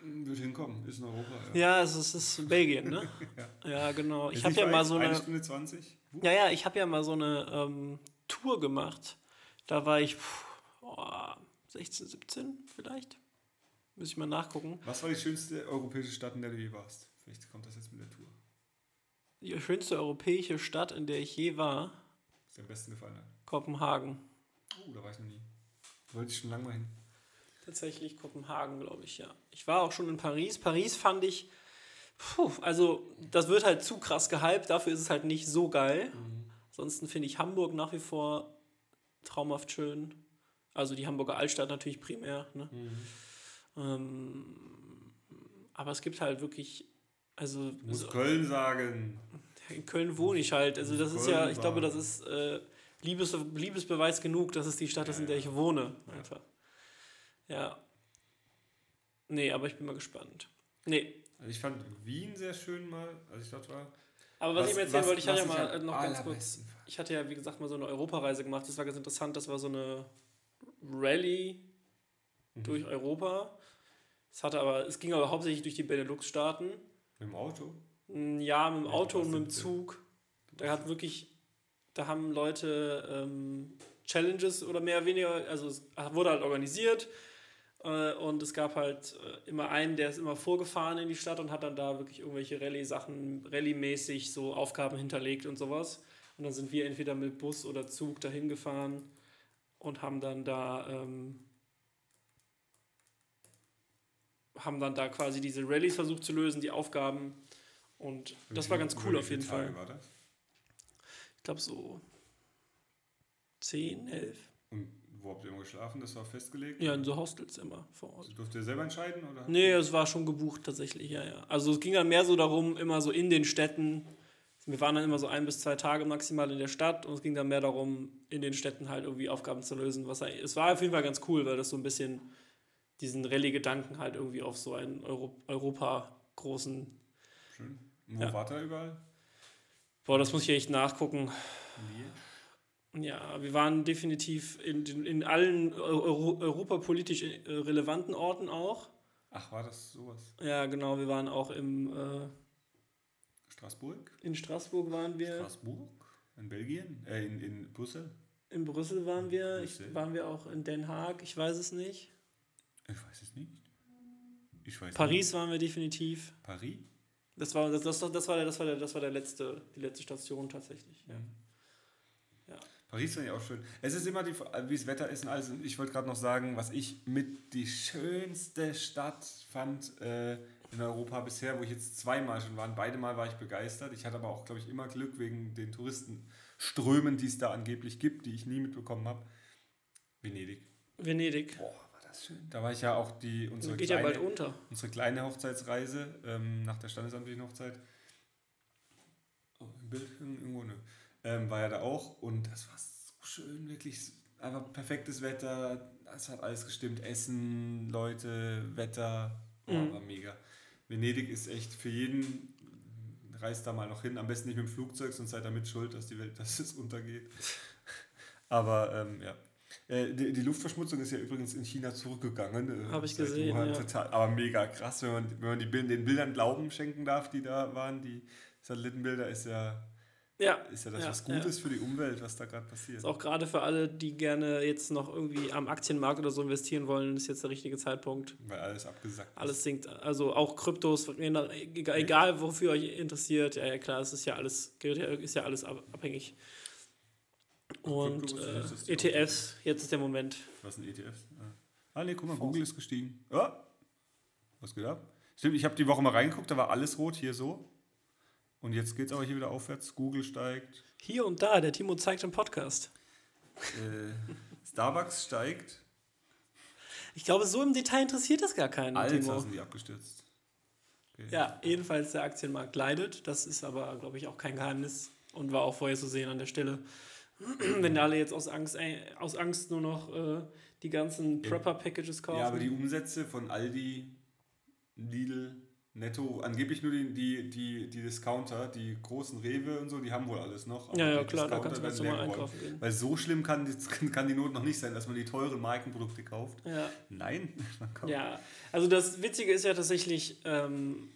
Wird hinkommen, ist in Europa. Ja. Ja, es ist, es ist Belgien, ne? *laughs* ja, genau. Ich habe ja mal so eine eine. Stunde 20. Ja, ja, ich habe ja mal so eine ähm, Tour gemacht. Da war ich pff, oh, 16, 17 vielleicht. Muss ich mal nachgucken. Was war die schönste europäische Stadt, in der du je warst? Vielleicht kommt das jetzt mit der Tour. Die schönste europäische Stadt, in der ich je war, Was dir am besten gefallen hat. Kopenhagen. Oh, da war ich noch nie. Wollte ich schon lange mal hin. Tatsächlich Kopenhagen, glaube ich, ja. Ich war auch schon in Paris. Paris fand ich, puh, also das wird halt zu krass gehypt, dafür ist es halt nicht so geil. Ansonsten finde ich Hamburg nach wie vor traumhaft schön. Also die Hamburger Altstadt natürlich primär. Ne? Ähm, aber es gibt halt wirklich, also Du musst so, Köln sagen. in Köln wohne ich halt. Also das ist Köln ja, ich glaube, das ist äh, Liebes, Liebesbeweis genug, dass es die Stadt ist, in der ich wohne. Einfach. Ja. Nee, aber ich bin mal gespannt. Nee. Also ich fand Wien sehr schön mal, als ich dort war. Aber was, ich mir erzählen wollte, ich hatte ja was mal noch ganz kurz, ich hatte ja, wie gesagt, mal so eine Europareise gemacht. Das war ganz interessant. Das war so eine Rallye Mhm. durch Europa. Es hatte aber, es ging aber hauptsächlich durch die Benelux-Staaten. Mit dem Auto. Mm, Ja, mit dem Ja, Auto und mit dem Zug. Da hat wirklich, da haben Leute ähm, Challenges oder mehr oder weniger, also es wurde halt organisiert und es gab halt äh, immer einen, der ist immer vorgefahren in die Stadt und hat dann da wirklich irgendwelche Rallye-Sachen, Rallye-mäßig so Aufgaben hinterlegt und sowas. Und dann sind wir entweder mit Bus oder Zug dahin gefahren und haben dann da ähm, haben dann da quasi diese Rallyes versucht zu lösen, die Aufgaben. Und das war ganz cool wie auf jeden Fall. War das? Ich glaube so 10, 11. Und wo habt ihr immer geschlafen? Das war festgelegt? Ja, in so Hostels immer vor Ort. Also durft ihr selber entscheiden? Oder? Nee, es war schon gebucht tatsächlich, ja, ja. Also es ging dann mehr so darum, immer so in den Städten. Wir waren dann immer so ein bis zwei Tage maximal in der Stadt und es ging dann mehr darum, in den Städten halt irgendwie Aufgaben zu lösen. Was es war auf jeden Fall ganz cool, weil das so ein bisschen diesen Rallye-Gedanken halt irgendwie auf so einen Euro Europa großen. Schön. Und wo Ja. wart ihr überall? Boah, das muss ich echt nachgucken. In Ja, wir waren definitiv in, in allen Euro europapolitisch äh, relevanten Orten auch. Ach, war das sowas? Ja, genau, wir waren auch im, äh, Straßburg? in Straßburg waren wir, Straßburg? In Belgien? Äh, in, in Brüssel? in Brüssel waren wir, ich, Brüssel. waren wir auch in Den Haag, ich weiß es nicht. Ich weiß es nicht. Ich weiß Paris waren wir definitiv. Nicht. Paris? Das war, das, das, das war, der, das war, der, das war der letzte, die letzte Station tatsächlich. Ja. Paris finde ich auch schön. Es ist immer die, wie das Wetter ist und alles. Und ich wollte gerade noch sagen, was ich mit die schönste Stadt fand, äh, in Europa bisher, wo ich jetzt zweimal schon war. Beide Mal war ich begeistert. Ich hatte aber auch, glaube ich, immer Glück wegen den Touristenströmen, die es da angeblich gibt, die ich nie mitbekommen habe. Venedig. Venedig. Boah, war das schön. Da war ich ja auch die unsere, Geht kleine, ja bald unter. unsere kleine Hochzeitsreise ähm, nach der standesamtlichen Hochzeit. Oh, ein Bild irgendwo, ne? Ähm, war ja da auch und das war so schön, wirklich einfach perfektes Wetter. Es hat alles gestimmt. Essen, Leute, Wetter. Oh, Mhm. War mega. Venedig ist echt für jeden, reist da mal noch hin. Am besten nicht mit dem Flugzeug, sonst seid ihr mit schuld, dass die Welt, *laughs* dass es untergeht. Aber ähm, ja. Äh, die, die Luftverschmutzung ist ja übrigens in China zurückgegangen. äh, Hab ich gesehen, Wuhan. ja. Total, aber mega krass, wenn man, wenn man die Bild, den Bildern Glauben schenken darf, die da waren. Die Satellitenbilder ist ja, Ja. ist ja das Ja, was Gutes für die Umwelt, was da gerade passiert. Ist auch gerade für alle, die gerne jetzt noch irgendwie am Aktienmarkt oder so investieren wollen, ist jetzt der richtige Zeitpunkt. Weil alles abgesackt ist. Alles sinkt, also auch Kryptos, egal, wofür euch interessiert, ja, ja klar, es ist ja alles, ist ja alles ab- abhängig. Und ist äh, ETFs, jetzt ist der Moment. Was sind ETFs? Ah, ah nee, guck mal, Google ist gestiegen. Oh, was geht ab? Stimmt, ich habe die Woche mal reingeguckt, da war alles rot, hier so. Und jetzt geht es aber hier wieder aufwärts. Google steigt, Hier und da, der Timo zeigt im Podcast. äh, Starbucks steigt, Ich glaube, so im Detail interessiert das gar keinen, Alter, sind die abgestürzt. Okay. Ja, jedenfalls der Aktienmarkt leidet. Das ist aber, glaube ich, auch kein Geheimnis und war auch vorher zu sehen an der Stelle. *clears throat* Wenn alle jetzt aus Angst, äh, aus Angst nur noch äh, die ganzen Prepper-Packages kaufen. Ja, aber die Umsätze von Aldi, Lidl, Netto, angeblich nur die, die, die, die Discounter, die großen Rewe und so, die haben wohl alles noch. ja, ja, klar, da kannst du ganz normal einkaufen gehen. Weil so schlimm kann die, *laughs* kann die Not noch nicht sein, dass man die teuren Markenprodukte kauft. Ja. Nein, *laughs* man kauft. Ja, also das Witzige ist ja tatsächlich, ähm,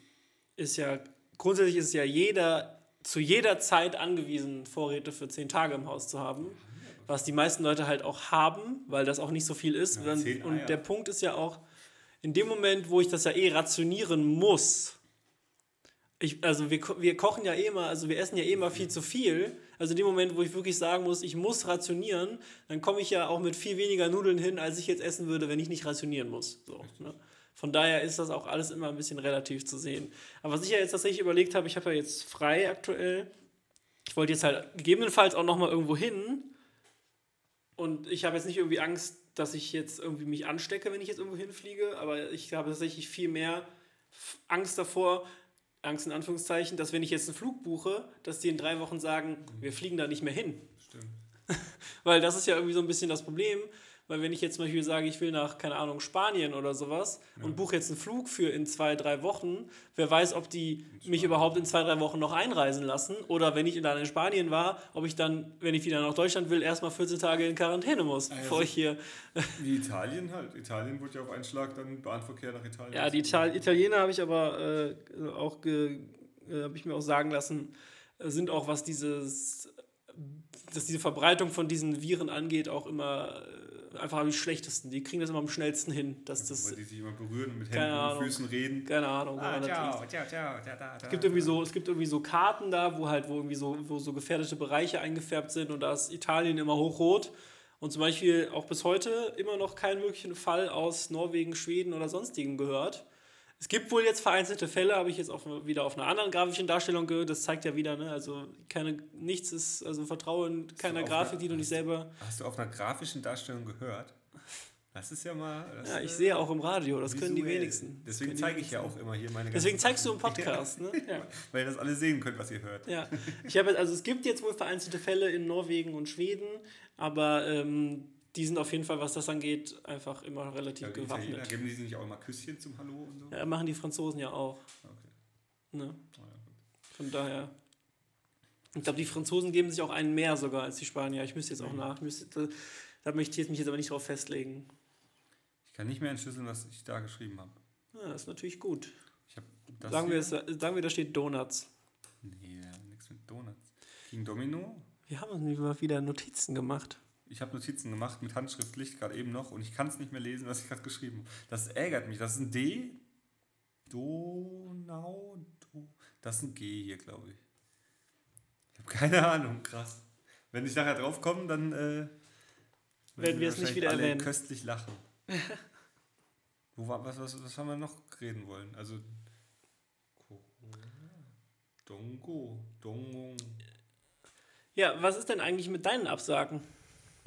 ist ja, grundsätzlich ist ja jeder zu jeder Zeit angewiesen, Vorräte für zehn Tage im Haus zu haben. Was die meisten Leute halt auch haben, weil das auch nicht so viel ist. Ja, Und Eier. der Punkt ist ja auch, in dem Moment, wo ich das ja eh rationieren muss, ich, also wir, wir kochen ja eh immer, also wir essen ja eh immer viel zu viel. Also in dem Moment, wo ich wirklich sagen muss, ich muss rationieren, dann komme ich ja auch mit viel weniger Nudeln hin, als ich jetzt essen würde, wenn ich nicht rationieren muss. So, ne? Von daher ist das auch alles immer ein bisschen relativ zu sehen. Aber was ich ja jetzt tatsächlich überlegt habe, ich habe ja jetzt frei aktuell. Ich wollte jetzt halt gegebenenfalls auch nochmal irgendwo hin. Und ich habe jetzt nicht irgendwie Angst, dass ich jetzt irgendwie mich anstecke, wenn ich jetzt irgendwo hinfliege. Aber ich habe tatsächlich viel mehr Angst davor, Angst in Anführungszeichen, dass wenn ich jetzt einen Flug buche, dass die in drei Wochen sagen, wir fliegen da nicht mehr hin. Stimmt. *laughs* Weil das ist ja irgendwie so ein bisschen das Problem. Weil wenn ich jetzt zum Beispiel sage, ich will nach, keine Ahnung, Spanien oder sowas und buche jetzt einen Flug für in zwei, drei Wochen, wer weiß, ob die mich überhaupt in zwei, drei Wochen noch einreisen lassen oder wenn ich dann in Spanien war, ob ich dann, wenn ich wieder nach Deutschland will, erstmal 14 Tage in Quarantäne muss, ja, bevor ich hier... *laughs* Wie Italien halt. Italien wurde ja auf einen Schlag dann Bahnverkehr nach Italien. Ja, die Ital Italiener habe ich aber äh, auch, äh, habe ich mir auch sagen lassen, äh, sind auch, was dieses, dass diese Verbreitung von diesen Viren angeht, auch immer äh, einfach am schlechtesten. Die kriegen das immer am schnellsten hin, dass das, Weil die sich immer berühren und mit Keine Händen Ahnung. und Füßen reden. keine Ahnung, liegt. ciao, ciao, ciao, da, da, Es gibt irgendwie so, es gibt irgendwie so Karten da, wo halt, wo irgendwie so, wo so gefährdete Bereiche eingefärbt sind und da ist Italien immer hochrot. Und zum Beispiel auch bis heute immer noch keinen wirklichen Fall aus Norwegen, Schweden oder sonstigen gehört. Es gibt wohl jetzt vereinzelte Fälle, habe ich jetzt auch wieder auf einer anderen grafischen Darstellung gehört. Das zeigt ja wieder, ne? Also keine, nichts ist, also vertraue in keiner Grafik, einer- die du nicht selber. Hast du auf einer grafischen Darstellung gehört? Das ist ja mal. Ja, ich äh, sehe auch im Radio, das können die visuell. wenigsten. Deswegen zeige ich ja auch immer hier meine Deswegen zeigst du im. *laughs* Podcast, ne? Ja. *laughs* Weil ihr das alle sehen könnt, was ihr hört. Ja, ich habe also es gibt jetzt wohl vereinzelte Fälle in Norwegen und Schweden, aber ähm, die sind auf jeden Fall, was das angeht, einfach immer relativ Ja, die Italiener, gewappnet. geben die sich nicht auch immer Küsschen zum Hallo und so? Ja, machen die Franzosen ja auch. Okay. Ne? Ah, ja. Von daher. Ich glaube, die Franzosen geben sich auch einen mehr sogar als die Spanier. Ich müsste jetzt auch nach. Müsste, da, möchte ich mich jetzt aber nicht drauf festlegen. Ich kann nicht mehr entschlüsseln, was ich da geschrieben habe. Ja, das ist natürlich gut. Sagen wir, sagen wir, da steht Donuts. Nee, nichts mit Donuts. King Domino. Wir haben uns mal wieder Notizen gemacht. Ich habe Notizen gemacht mit Handschriftlicht gerade eben noch und ich kann es nicht mehr lesen, was ich gerade geschrieben habe. Das ärgert mich. Das ist ein D. Donau. Do, das ist ein G hier, glaube ich. Ich habe keine Ahnung. Krass. Wenn ich nachher drauf komme, dann äh, Werden wir es nicht wieder alle erwähnen. köstlich lachen. *laughs* Wo war, was, was, was haben wir noch reden wollen? Also Dongo. Dongong. Ja, was ist denn eigentlich mit deinen Absagen?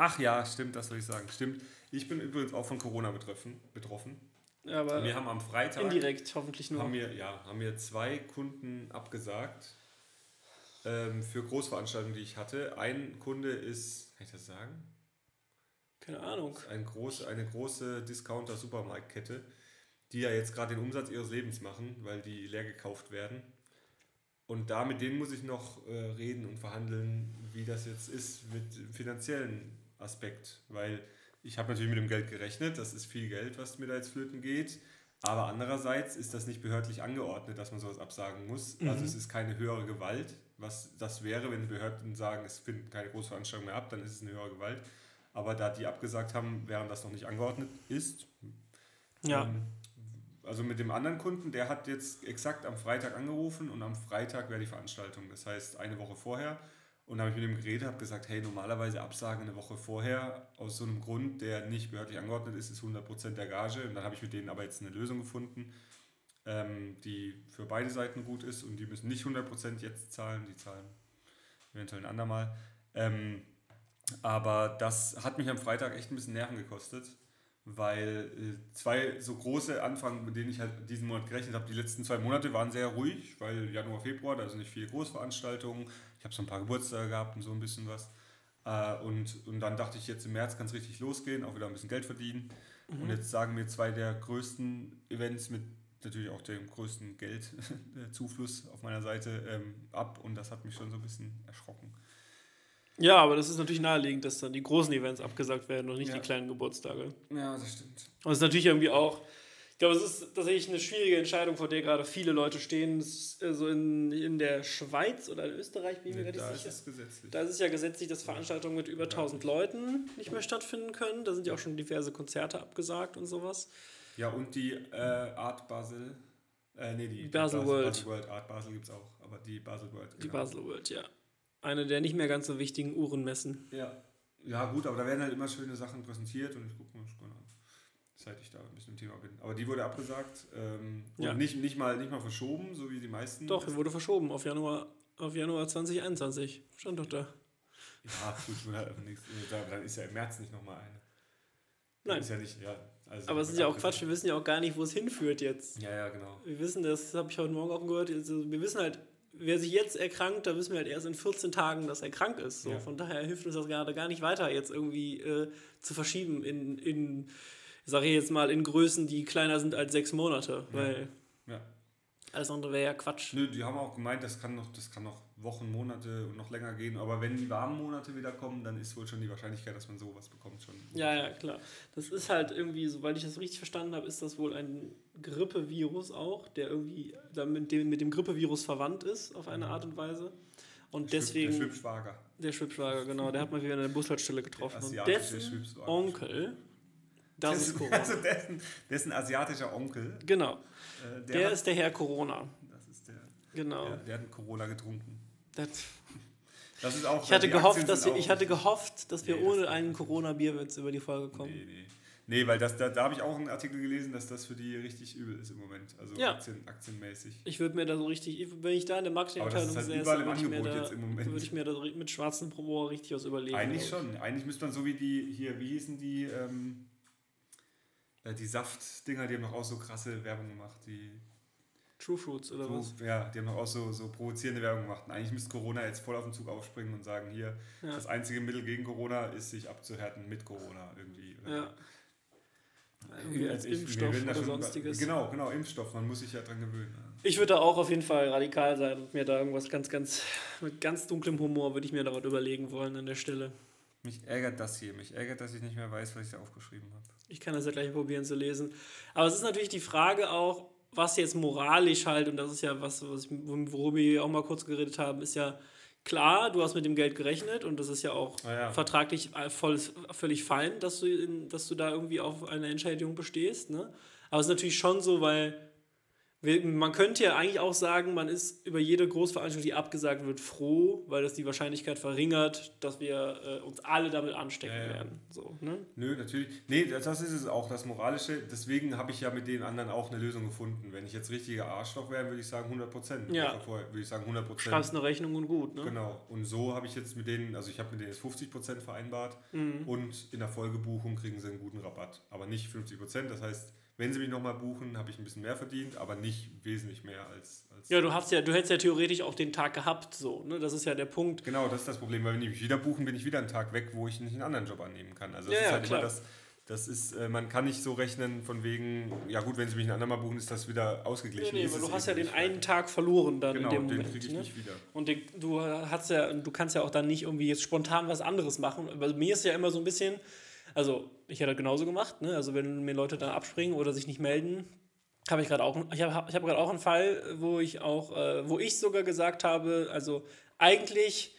Ach ja, stimmt, das soll ich sagen. Stimmt. Ich bin übrigens auch von Corona betroffen. betroffen. Ja, aber Wir haben am Freitag indirekt hoffentlich nur. haben wir, ja, haben wir zwei Kunden abgesagt ähm, für Großveranstaltungen, die ich hatte. Ein Kunde ist, kann ich das sagen? Keine Ahnung. Ein groß, eine große Discounter-Supermarktkette, die ja jetzt gerade den Umsatz ihres Lebens machen, weil die leer gekauft werden. Und da mit denen muss ich noch äh, reden und verhandeln, wie das jetzt ist mit finanziellen Aspekt. Weil ich habe natürlich mit dem Geld gerechnet, das ist viel Geld, was mir da jetzt flöten geht. Aber andererseits ist das nicht behördlich angeordnet, dass man sowas absagen muss. Also es ist keine höhere Gewalt. Was das wäre, wenn die Behörden sagen, es finden keine Großveranstaltungen mehr ab, dann ist es eine höhere Gewalt. Aber da die abgesagt haben, während das noch nicht angeordnet ist, Ja. ähm, also mit dem anderen Kunden, der hat jetzt exakt am Freitag angerufen und am Freitag wäre die Veranstaltung. Das heißt eine Woche vorher. Und habe ich mit ihm geredet, habe gesagt, hey, normalerweise Absage eine Woche vorher aus so einem Grund, der nicht behördlich angeordnet ist, ist 100% der Gage. Und dann habe ich mit denen aber jetzt eine Lösung gefunden, ähm, die für beide Seiten gut ist und die müssen nicht 100% jetzt zahlen, die zahlen eventuell ein andermal. Ähm, aber das hat mich am Freitag echt ein bisschen Nerven gekostet, weil äh, zwei so große Anfragen, mit denen ich halt diesen Monat gerechnet habe, die letzten zwei Monate waren sehr ruhig, weil Januar, Februar, da sind nicht viele Großveranstaltungen. Ich habe so ein paar Geburtstage gehabt und so ein bisschen was. Äh, und, und dann dachte ich, jetzt im März kann es richtig losgehen, auch wieder ein bisschen Geld verdienen. Und jetzt sagen mir zwei der größten Events mit natürlich auch dem größten Geldzufluss auf meiner Seite ähm, ab und das hat mich schon so ein bisschen erschrocken. ja, aber das ist natürlich naheliegend, dass dann die großen Events abgesagt werden und nicht Ja. die kleinen Geburtstage. Ja, das stimmt. Und es ist natürlich irgendwie auch, glaube, es ist tatsächlich eine schwierige Entscheidung, vor der gerade viele Leute stehen. Äh, so in, in der Schweiz oder in Österreich, bin ich mir gar nicht da sicher. es gesetzlich. Da ist es ja gesetzlich, dass Veranstaltungen mit über 1000 Leuten nicht mehr stattfinden können. Da sind ja auch schon diverse Konzerte abgesagt und sowas. Ja, und die äh, Art Basel. Äh, nee, die Basel World. Basel World. Art Basel gibt es auch, aber die Basel World. Die genau. Basel World, ja. Eine der nicht mehr ganz so wichtigen Uhrenmessen. Ja. ja, gut, aber da werden halt immer schöne Sachen präsentiert und ich gucke mir gerne an. Seit ich da ein bisschen im Thema bin. Aber die wurde abgesagt ähm, und Ja. nicht, nicht, mal, nicht mal verschoben, so wie die meisten. Doch, die wurde verschoben auf Januar, auf Januar 2021. Stand doch da. Ja, gut, man hat einfach nichts. Da- Dann ist ja im März nicht nochmal eine. Nein. Ist ja nicht, ja. Also Aber es ist ja auch Quatsch, wir wissen ja auch gar nicht, wo es hinführt jetzt. Ja, ja, genau. Wir wissen, das habe ich heute Morgen auch gehört, also wir wissen halt, wer sich jetzt erkrankt, da wissen wir halt erst in 14 Tagen, dass er krank ist. So. Ja. Von daher hilft uns das gerade gar nicht weiter, jetzt irgendwie äh, zu verschieben in, in ich sage jetzt mal, in Größen, die kleiner sind als sechs Monate. Weil Ja. alles andere wäre ja Quatsch. Nö, die haben auch gemeint, das kann noch, das kann noch Wochen, Monate und noch länger gehen. Aber wenn die warmen Monate wieder kommen, dann ist wohl schon die Wahrscheinlichkeit, dass man sowas bekommt, schon. Ja, ja, klar. Das ist halt irgendwie, soweit ich das richtig verstanden habe, ist das wohl ein Grippevirus auch, der irgendwie mit dem, mit dem Grippevirus verwandt ist, auf eine Art und Weise. Und Der deswegen. Schwib- Der Schwibschwager. Der Schwibschwager, genau, der hat mal wieder an der Bushaltestelle getroffen. Und asiatische dessen Schwibschwager. Onkel, das ist Corona. Also dessen, dessen asiatischer Onkel. Genau, Äh, der hat, ist der Herr Corona. Das ist der. Genau. Der, der hat Corona getrunken. Das, Das ist auch. ich, hatte gehofft, dass wir, ich hatte gehofft, dass wir Nee, das- ohne einen Corona-Bierwitz über die Folge kommen. Nee, nee. Nee, weil das, da, da habe ich auch einen Artikel gelesen, dass das für die richtig übel ist im Moment. Also Ja. Aktien, aktienmäßig. Ich würde mir da so richtig, ich- wenn ich da in der Marketingabteilung das halt säße, würde ich, mir da, würde ich mir da mit schwarzem Rohr richtig was überlegen. Eigentlich schon. Eigentlich müsste man so wie die hier, wie hießen die, ähm, äh, die Saftdinger, die haben doch auch so krasse Werbung gemacht. Die, ich. True Fruits oder was? so, ja, die haben doch auch so, so provozierende Werbung gemacht. Und eigentlich müsste Corona jetzt voll auf den Zug aufspringen und sagen, hier, Ja. das einzige Mittel gegen Corona ist, sich abzuhärten mit Corona irgendwie. oder Ja. Irgendwie Also als ich- wir Impfstoff oder schon sonstiges. Genau, genau, Impfstoff. Man muss sich ja dran gewöhnen. Ich würde da auch auf jeden Fall radikal sein und mir da irgendwas ganz, ganz, mit ganz dunklem Humor würde ich mir da was überlegen wollen an der Stelle. Mich ärgert das hier. Mich ärgert, dass ich nicht mehr weiß, was ich da aufgeschrieben habe. Ich kann das ja gleich probieren zu lesen. Aber es ist natürlich die Frage auch, was jetzt moralisch halt, und das ist ja was, was ich, worüber wir auch mal kurz geredet haben, ist ja klar, du hast mit dem Geld gerechnet und das ist ja auch Ah ja. vertraglich voll, völlig fein, dass du, in, dass du da irgendwie auf eine Entschädigung bestehst. Ne? Aber es ist natürlich schon so, weil Man könnte ja eigentlich auch sagen, man ist über jede Großveranstaltung, die abgesagt wird, froh, weil das die Wahrscheinlichkeit verringert, dass wir äh, uns alle damit anstecken ja, ja. werden. So, ne? Nö, natürlich. Nee, das ist es auch, das Moralische. Deswegen habe ich ja mit den anderen auch eine Lösung gefunden. Wenn ich jetzt richtiger Arschloch wäre, würde ich sagen 100 Prozent. Ja. Vorher würde ich sagen 100 Prozent. Schreibst eine Rechnung und gut, ne? Genau. Und so habe ich jetzt mit denen, also ich habe mit denen jetzt 50 Prozent vereinbart mhm. und in der Folgebuchung kriegen sie einen guten Rabatt. Aber nicht 50 Prozent, das heißt wenn sie mich nochmal buchen, habe ich ein bisschen mehr verdient, aber nicht wesentlich mehr als. als ja, du hast ja, du hättest ja theoretisch auch den Tag gehabt, so, ne? Das ist ja der Punkt. Genau, das ist das Problem, weil wenn die mich wieder buchen, bin ich wieder einen Tag weg, wo ich nicht einen anderen Job annehmen kann. Also das ja, ist halt klar. immer das. Das ist, äh, man kann nicht so rechnen von wegen, ja gut, wenn sie mich ein andermal buchen, ist das wieder ausgeglichen. Nee, nee, weil du hast ja den einen Tag verloren dann genau, in dem den Moment. kriege ich ne? nicht wieder. Und den, du hast ja, du kannst ja auch dann nicht irgendwie jetzt spontan was anderes machen. Bei mir ist ja immer so ein bisschen, also ich hätte das genauso gemacht, ne? Also wenn mir Leute dann abspringen oder sich nicht melden, habe ich gerade auch, ich habe ich hab auch einen Fall, wo ich auch, äh, wo ich sogar gesagt habe, also eigentlich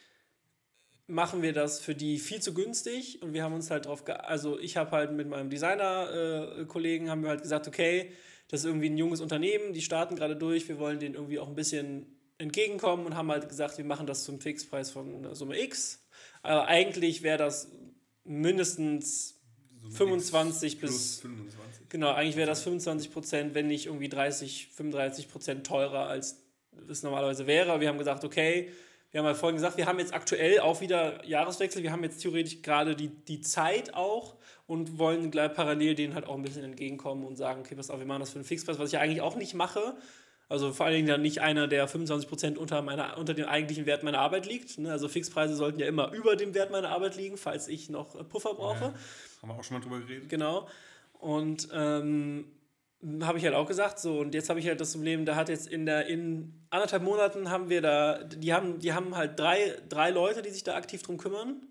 machen wir das für die viel zu günstig und wir haben uns halt drauf, also ich habe halt mit meinem Designer-Kollegen äh, haben wir halt gesagt, okay, das ist irgendwie ein junges Unternehmen, die starten gerade durch, wir wollen denen irgendwie auch ein bisschen entgegenkommen und haben halt gesagt, wir machen das zum Fixpreis von Summe X. Aber eigentlich wäre das mindestens So 25 plus bis 25. Genau, eigentlich wäre das 25 Prozent, wenn nicht irgendwie 30, 35 Prozent teurer, als es normalerweise wäre. Wir haben gesagt, okay, wir haben ja vorhin gesagt, wir haben jetzt aktuell auch wieder Jahreswechsel, wir haben jetzt theoretisch gerade die, die Zeit auch und wollen gleich parallel denen halt auch ein bisschen entgegenkommen und sagen, okay, pass auf, wir machen das für einen Fixpreis, was ich ja eigentlich auch nicht mache. Also vor allen Dingen dann nicht einer, der 25% unter, meiner, unter dem eigentlichen Wert meiner Arbeit liegt. ne? Also Fixpreise sollten ja immer über dem Wert meiner Arbeit liegen, falls ich noch äh, Puffer brauche. Ja, haben wir auch schon mal drüber geredet. Genau. Und ähm, habe ich halt auch gesagt, so, und jetzt habe ich halt das Problem, da hat jetzt in der, in anderthalb Monaten haben wir da, die haben, die haben halt drei, drei Leute, die sich da aktiv drum kümmern.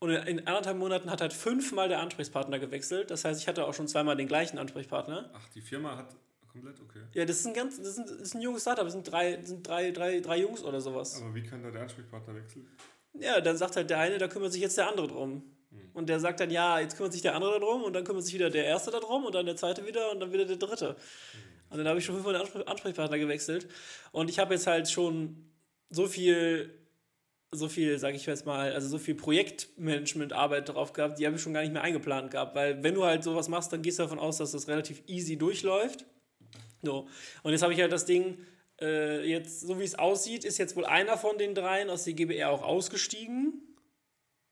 Und in anderthalb Monaten hat halt fünfmal der Ansprechpartner gewechselt. Das heißt, ich hatte auch schon zweimal den gleichen Ansprechpartner. Ach, die Firma hat komplett, okay. Ja, das ist ein ganz, das ist ein, das ist ein junges Startup, das sind drei, das sind drei, drei, drei Jungs oder sowas. Aber wie kann da der Ansprechpartner wechseln? Ja, dann sagt halt der eine, da kümmert sich jetzt der andere drum. Und der sagt dann, ja, jetzt kümmert sich der andere darum und dann kümmert sich wieder der Erste darum und dann der Zweite wieder und dann wieder der Dritte. Und dann habe ich schon fünfmal den Anspr- Ansprechpartner gewechselt. Und ich habe jetzt halt schon so viel, so viel, sag ich jetzt mal, also so viel Projektmanagement-Arbeit drauf gehabt, die habe ich schon gar nicht mehr eingeplant gehabt. Weil wenn du halt sowas machst, dann gehst du davon aus, dass das relativ easy durchläuft. So. Und jetzt habe ich halt das Ding, äh, jetzt, so wie es aussieht, ist jetzt wohl einer von den dreien aus der GBR auch ausgestiegen.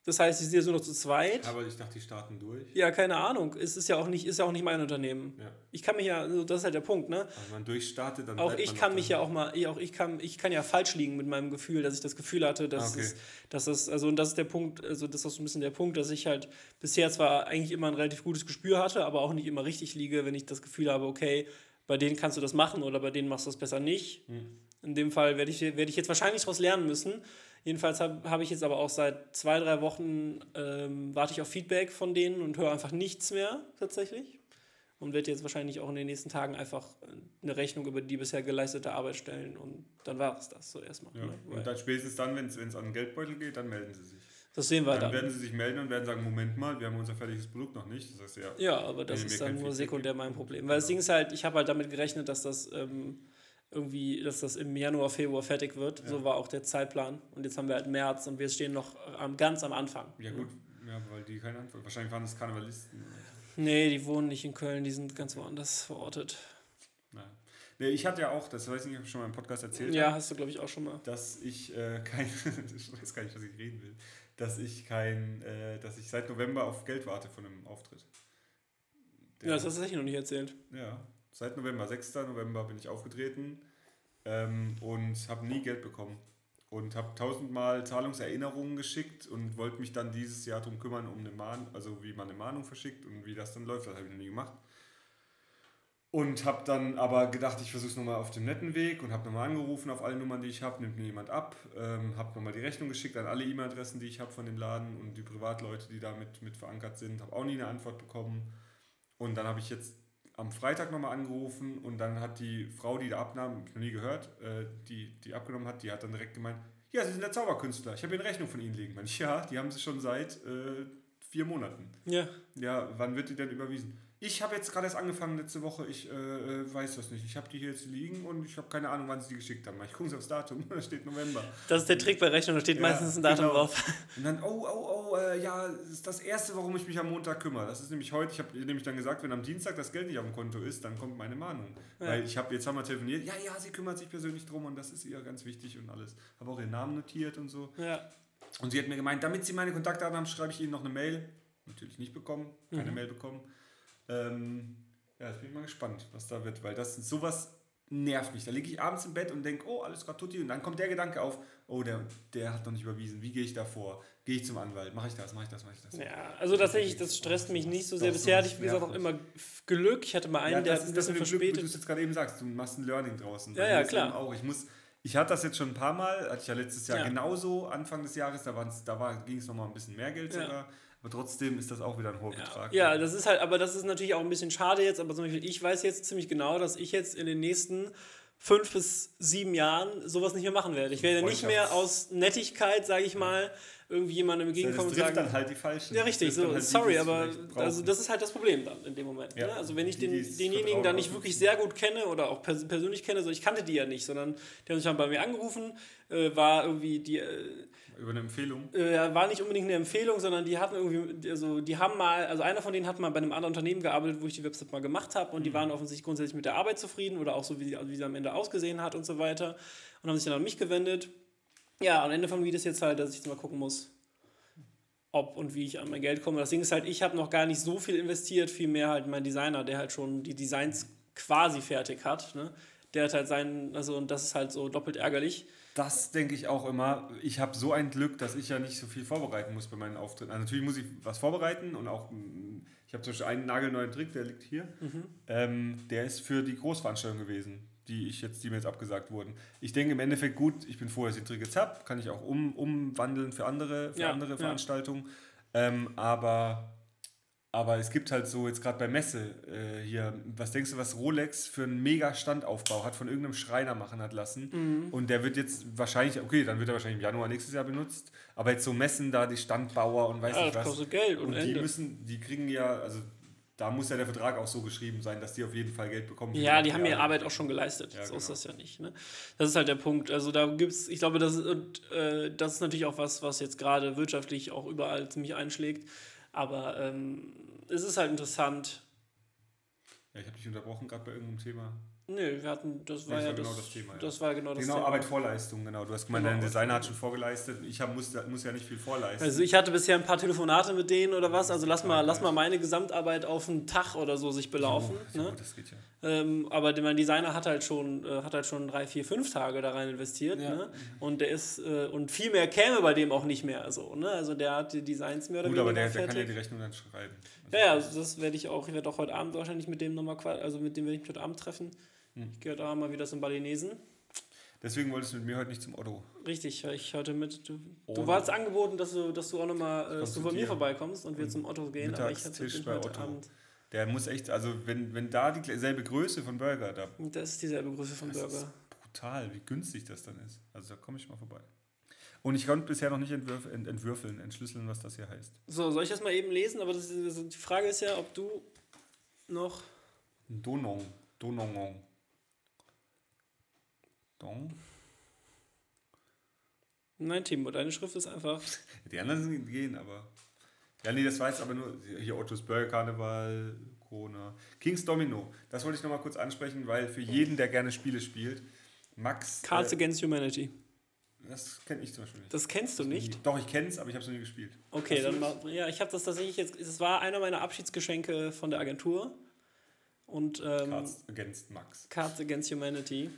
Das heißt, sie sind jetzt nur noch zu zweit. Aber ich dachte, die starten durch. Ja, keine Ahnung. Es ist ja auch nicht, ist ja auch nicht mein Unternehmen. Ja. Ich kann mich ja, also das ist halt der Punkt, ne? Also wenn man durchstartet, dann Auch ich kann mich ja auch mal, ich- auch ich kann, ich kann ja falsch liegen mit meinem Gefühl, dass ich das Gefühl hatte, dass Ah, okay. es, dass es, also und das ist der Punkt, also das ist auch so ein bisschen der Punkt, dass ich halt bisher zwar eigentlich immer ein relativ gutes Gespür hatte, aber auch nicht immer richtig liege, wenn ich das Gefühl habe, okay, bei denen kannst du das machen oder bei denen machst du das besser nicht. Hm. In dem Fall werde ich, werde ich jetzt wahrscheinlich daraus lernen müssen. Jedenfalls habe hab ich jetzt aber auch seit zwei, drei Wochen ähm, warte ich auf Feedback von denen und höre einfach nichts mehr tatsächlich. Und werde jetzt wahrscheinlich auch in den nächsten Tagen einfach eine Rechnung über die bisher geleistete Arbeit stellen und dann war es das so erstmal. Ja. Ne? Und dann spätestens dann, wenn es an den Geldbeutel geht, dann melden sie sich. Das sehen wir Dann dann. werden sie sich melden und werden sagen, Moment mal, wir haben unser fertiges Produkt noch nicht. Das heißt, ja, Ja, aber das ist dann nur sekundär mein Problem. Weil das Genau. Ding ist halt, ich habe halt damit gerechnet, dass das ähm, irgendwie, dass das im Januar, Februar fertig wird. Ja. So war auch der Zeitplan. Und jetzt haben wir halt März und wir stehen noch am, ganz am Anfang. ja gut, ja, weil die keine Antwort. Wahrscheinlich waren es Karnevalisten. Nee, die wohnen nicht in Köln, die sind ganz woanders verortet. Naja. Nee, ich hatte ja auch, das weiß ich nicht, ob ich schon mal im Podcast erzählt Ja, habe, hast du, glaube ich, auch schon mal. dass ich äh, *laughs* kein, ich weiß gar nicht, was ich reden will, dass ich kein, äh, dass ich seit November auf Geld warte von einem Auftritt. Der- Ja, das hast du tatsächlich noch nicht erzählt. Ja, seit November, 6. November bin ich aufgetreten ähm, und habe nie Geld bekommen. Und habe tausendmal Zahlungserinnerungen geschickt und wollte mich dann dieses Jahr darum kümmern, um eine Mahn also wie man eine Mahnung verschickt und wie das dann läuft. Das habe ich noch nie gemacht. Und habe dann aber gedacht, ich versuche es nochmal auf dem netten Weg und habe nochmal angerufen auf alle Nummern, die ich habe, nimmt mir jemand ab, ähm, habe nochmal die Rechnung geschickt an alle E-Mail-Adressen, die ich habe von dem Laden und die Privatleute, die da mit, mit verankert sind, habe auch nie eine Antwort bekommen. Und dann habe ich jetzt am Freitag nochmal angerufen und dann hat die Frau, die da abnahm, ich noch nie gehört, äh, die, die abgenommen hat, die hat dann direkt gemeint, ja, Sie sind der Zauberkünstler, ich habe Ihnen eine Rechnung von Ihnen liegen. Mensch, *laughs* ja, die haben Sie schon seit äh, vier Monaten. Ja. Ja, wann wird die denn überwiesen? Ich habe jetzt gerade erst angefangen letzte Woche, ich äh, äh, weiß das nicht. Ich habe die hier jetzt liegen und ich habe keine Ahnung, wann sie die geschickt haben. Ich gucke aufs Datum, *laughs* da steht November. Das ist der Trick bei Rechnung, da steht ja, meistens ein Datum genau. drauf. Und dann, oh, oh, oh, äh, ja, das ist das Erste, warum ich mich am Montag kümmere. Das ist nämlich heute, ich habe nämlich dann gesagt, wenn am Dienstag das Geld nicht auf dem Konto ist, dann kommt meine Mahnung. Ja. Weil ich habe, jetzt haben wir telefoniert, ja, ja, sie kümmert sich persönlich drum und das ist ihr ganz wichtig und alles. Habe auch ihren Namen notiert und so. Ja. Und sie hat mir gemeint, damit sie meine Kontaktdaten haben, schreibe ich ihnen noch eine Mail. Natürlich nicht bekommen, keine mhm. Mail bekommen. Ähm, ja, jetzt bin ich mal gespannt, was da wird, weil das sowas nervt mich. Da liege ich abends im Bett und denke, oh, alles gerade tutti. Und dann kommt der Gedanke auf, oh, der, der hat noch nicht überwiesen. Wie gehe ich da vor? Gehe ich zum Anwalt? Mache ich das? Mache ich das? Mache ich das? Ja, also tatsächlich, das stresst mich nicht so sehr. Bisher hatte ich, wie gesagt, auch immer Glück. Ich hatte mal einen, ja, der hat ein bisschen verspätet. Glück, wie du es jetzt gerade eben sagst, du machst ein Learning draußen. Ja, ja, klar. Auch. Ich muss... Ich hatte das jetzt schon ein paar Mal, hatte ich ja letztes Jahr ja. genauso, Anfang des Jahres, da, da ging es nochmal ein bisschen mehr Geld ja. Aber trotzdem ist das auch wieder ein hoher ja. Betrag. Ja, das ist halt, aber das ist natürlich auch ein bisschen schade jetzt. Aber zum Beispiel, ich weiß jetzt ziemlich genau, dass ich jetzt in den nächsten fünf bis sieben Jahren sowas nicht mehr machen werde. Ich werde nicht mehr aus Nettigkeit, sage ich mal, irgendwie jemandem entgegenkommen und sagen. dann halt die falschen. Ja, richtig. So, halt sorry, aber also das ist halt das Problem dann in dem Moment. Ja. Ne? Also wenn ich die, den, denjenigen dann nicht wirklich sehr gut kenne oder auch pers persönlich kenne, so ich kannte die ja nicht, sondern die haben sich dann bei mir angerufen, äh, war irgendwie die. Äh, über eine Empfehlung? Äh, war nicht unbedingt eine Empfehlung, sondern die hatten irgendwie, also die haben mal, also einer von denen hat mal bei einem anderen Unternehmen gearbeitet, wo ich die Website mal gemacht habe und mhm. die waren offensichtlich grundsätzlich mit der Arbeit zufrieden oder auch so, wie sie, wie sie am Ende ausgesehen hat und so weiter und haben sich dann an mich gewendet. Ja, am Ende von Video ist jetzt halt, dass ich jetzt mal gucken muss, ob und wie ich an mein Geld komme. Das Ding ist halt, ich habe noch gar nicht so viel investiert, vielmehr halt mein Designer, der halt schon die Designs quasi fertig hat. Ne? Der hat halt seinen, also und das ist halt so doppelt ärgerlich. Das denke ich auch immer. Ich habe so ein Glück, dass ich ja nicht so viel vorbereiten muss bei meinen Auftritten. Also natürlich muss ich was vorbereiten und auch, ich habe zum Beispiel einen nagelneuen Trick, der liegt hier. Mhm. Ähm, der ist für die Großveranstaltung gewesen, die ich jetzt, die mir jetzt abgesagt wurden. Ich denke im Endeffekt gut, ich bin vorher den Trick jetzt habe, kann ich auch um, umwandeln für andere, für ja, andere Veranstaltungen. Ja. Ähm, aber aber es gibt halt so, jetzt gerade bei Messe äh, hier, was denkst du, was Rolex für einen mega Standaufbau hat, von irgendeinem Schreiner machen hat lassen. Mhm. Und der wird jetzt wahrscheinlich, okay, dann wird er wahrscheinlich im Januar nächstes Jahr benutzt. Aber jetzt so Messen da, die Standbauer und weiß ja, nicht was. Kostet Geld und, und die müssen, die kriegen ja, also da muss ja der Vertrag auch so geschrieben sein, dass die auf jeden Fall Geld bekommen. Ja, die haben ihre Arbeit auch schon geleistet. Ja, so genau. ist das ja nicht. Ne? Das ist halt der Punkt. Also da gibt es, ich glaube, das, und, äh, das ist natürlich auch was, was jetzt gerade wirtschaftlich auch überall ziemlich einschlägt. Aber ähm, es ist halt interessant. Ja, ich habe dich unterbrochen, gerade bei irgendeinem Thema. Nö, wir hatten, das war, ja, das, genau das Thema. Ja. Das war genau das genau, Thema. Arbeit Vorleistung, genau. Du hast gemeint, genau, dein Designer hat schon vorgeleistet. Ich hab, muss, muss ja nicht viel vorleisten. Also ich hatte bisher ein paar Telefonate mit denen oder was. Also lass mal, lass mal meine Gesamtarbeit auf einen Tag oder so sich belaufen. Oh, ne? das geht ja. Ähm, aber mein Designer hat halt schon, äh, hat halt schon drei, vier, fünf Tage da rein investiert. Ja. Ne? Und der ist, äh, und viel mehr käme bei dem auch nicht mehr. So, ne? Also der hat die Designs mehr oder Gut, weniger. Gut, aber der, der kann ja die Rechnung dann schreiben. Also ja, ja, also das werde ich auch, ich werde auch heute Abend wahrscheinlich mit dem nochmal, also mit dem werde ich mich heute Abend treffen. Hm. Ich gehe da mal wieder zum Balinesen. Deswegen wolltest du mit mir heute nicht zum Otto. Richtig, ich heute mit. Du, du warst angeboten, dass du, dass du auch nochmal äh, dass du von mir vorbeikommst und wir zum Otto gehen. Aber ich hatte bei Otto. Abend. Der muss echt, also wenn, wenn da dieselbe Größe von Burger da. Das ist dieselbe Größe von Burger. Ist brutal, wie günstig das dann ist. Also da komme ich mal vorbei. Und ich konnte bisher noch nicht entwürf, ent, entwürfeln, entschlüsseln, was das hier heißt. So, soll ich das mal eben lesen? Aber das, das, die Frage ist ja, ob du noch. Donong. Donongong. Dong? Nein, Timo, deine Schrift ist einfach. *laughs* Die anderen gehen, aber. Ja, nee, das war jetzt aber nur hier Ottos Burger Karneval, Corona. Kings Domino, das wollte ich nochmal kurz ansprechen, weil für jeden, der gerne Spiele spielt, Max. Cards äh, Against Humanity. Das kenne ich zum Beispiel nicht. Das kennst du nicht? Doch, ich kenne es, aber ich habe es noch nie gespielt. Okay, dann mal. Ja, ich habe das tatsächlich jetzt. Es war einer meiner Abschiedsgeschenke von der Agentur. Und, ähm, Cards Against Max. Cards Against Humanity.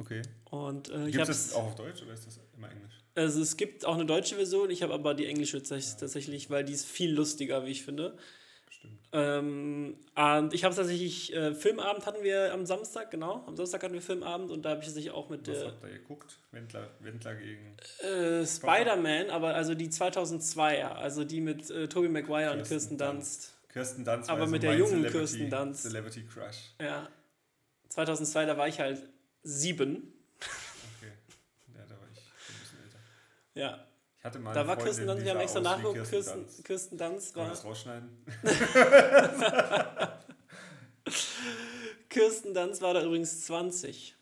Okay. Und, äh, Gibt es das auch auf Deutsch oder ist das immer Englisch? Also es gibt auch eine deutsche Version, ich habe aber die englische tatsächlich, weil die ist viel lustiger, wie ich finde. Stimmt. Ähm, und ich habe tatsächlich, äh, Filmabend hatten wir am Samstag, genau. Am Samstag hatten wir Filmabend und da habe ich tatsächlich auch mit Was der. Was habt ihr geguckt? Wendler, Wendler gegen. Äh, Spider-Man, aber also die 2002er, also die mit äh, Tobey Maguire Kirsten und Kirsten Dunst. Kirsten Dunst, aber mit der jungen Celebrity, Kirsten Dunst. Celebrity Crush. Ja. 2002, da war ich halt sieben. Okay. Ja, da war ich ein bisschen älter. Ja. Ich hatte mal da war Kirsten Dunst, wir haben extra nachgeguckt, Kirsten, Kirsten Dunst war. Kann das rausschneiden? *laughs* Kirsten Dunst war da übrigens 20,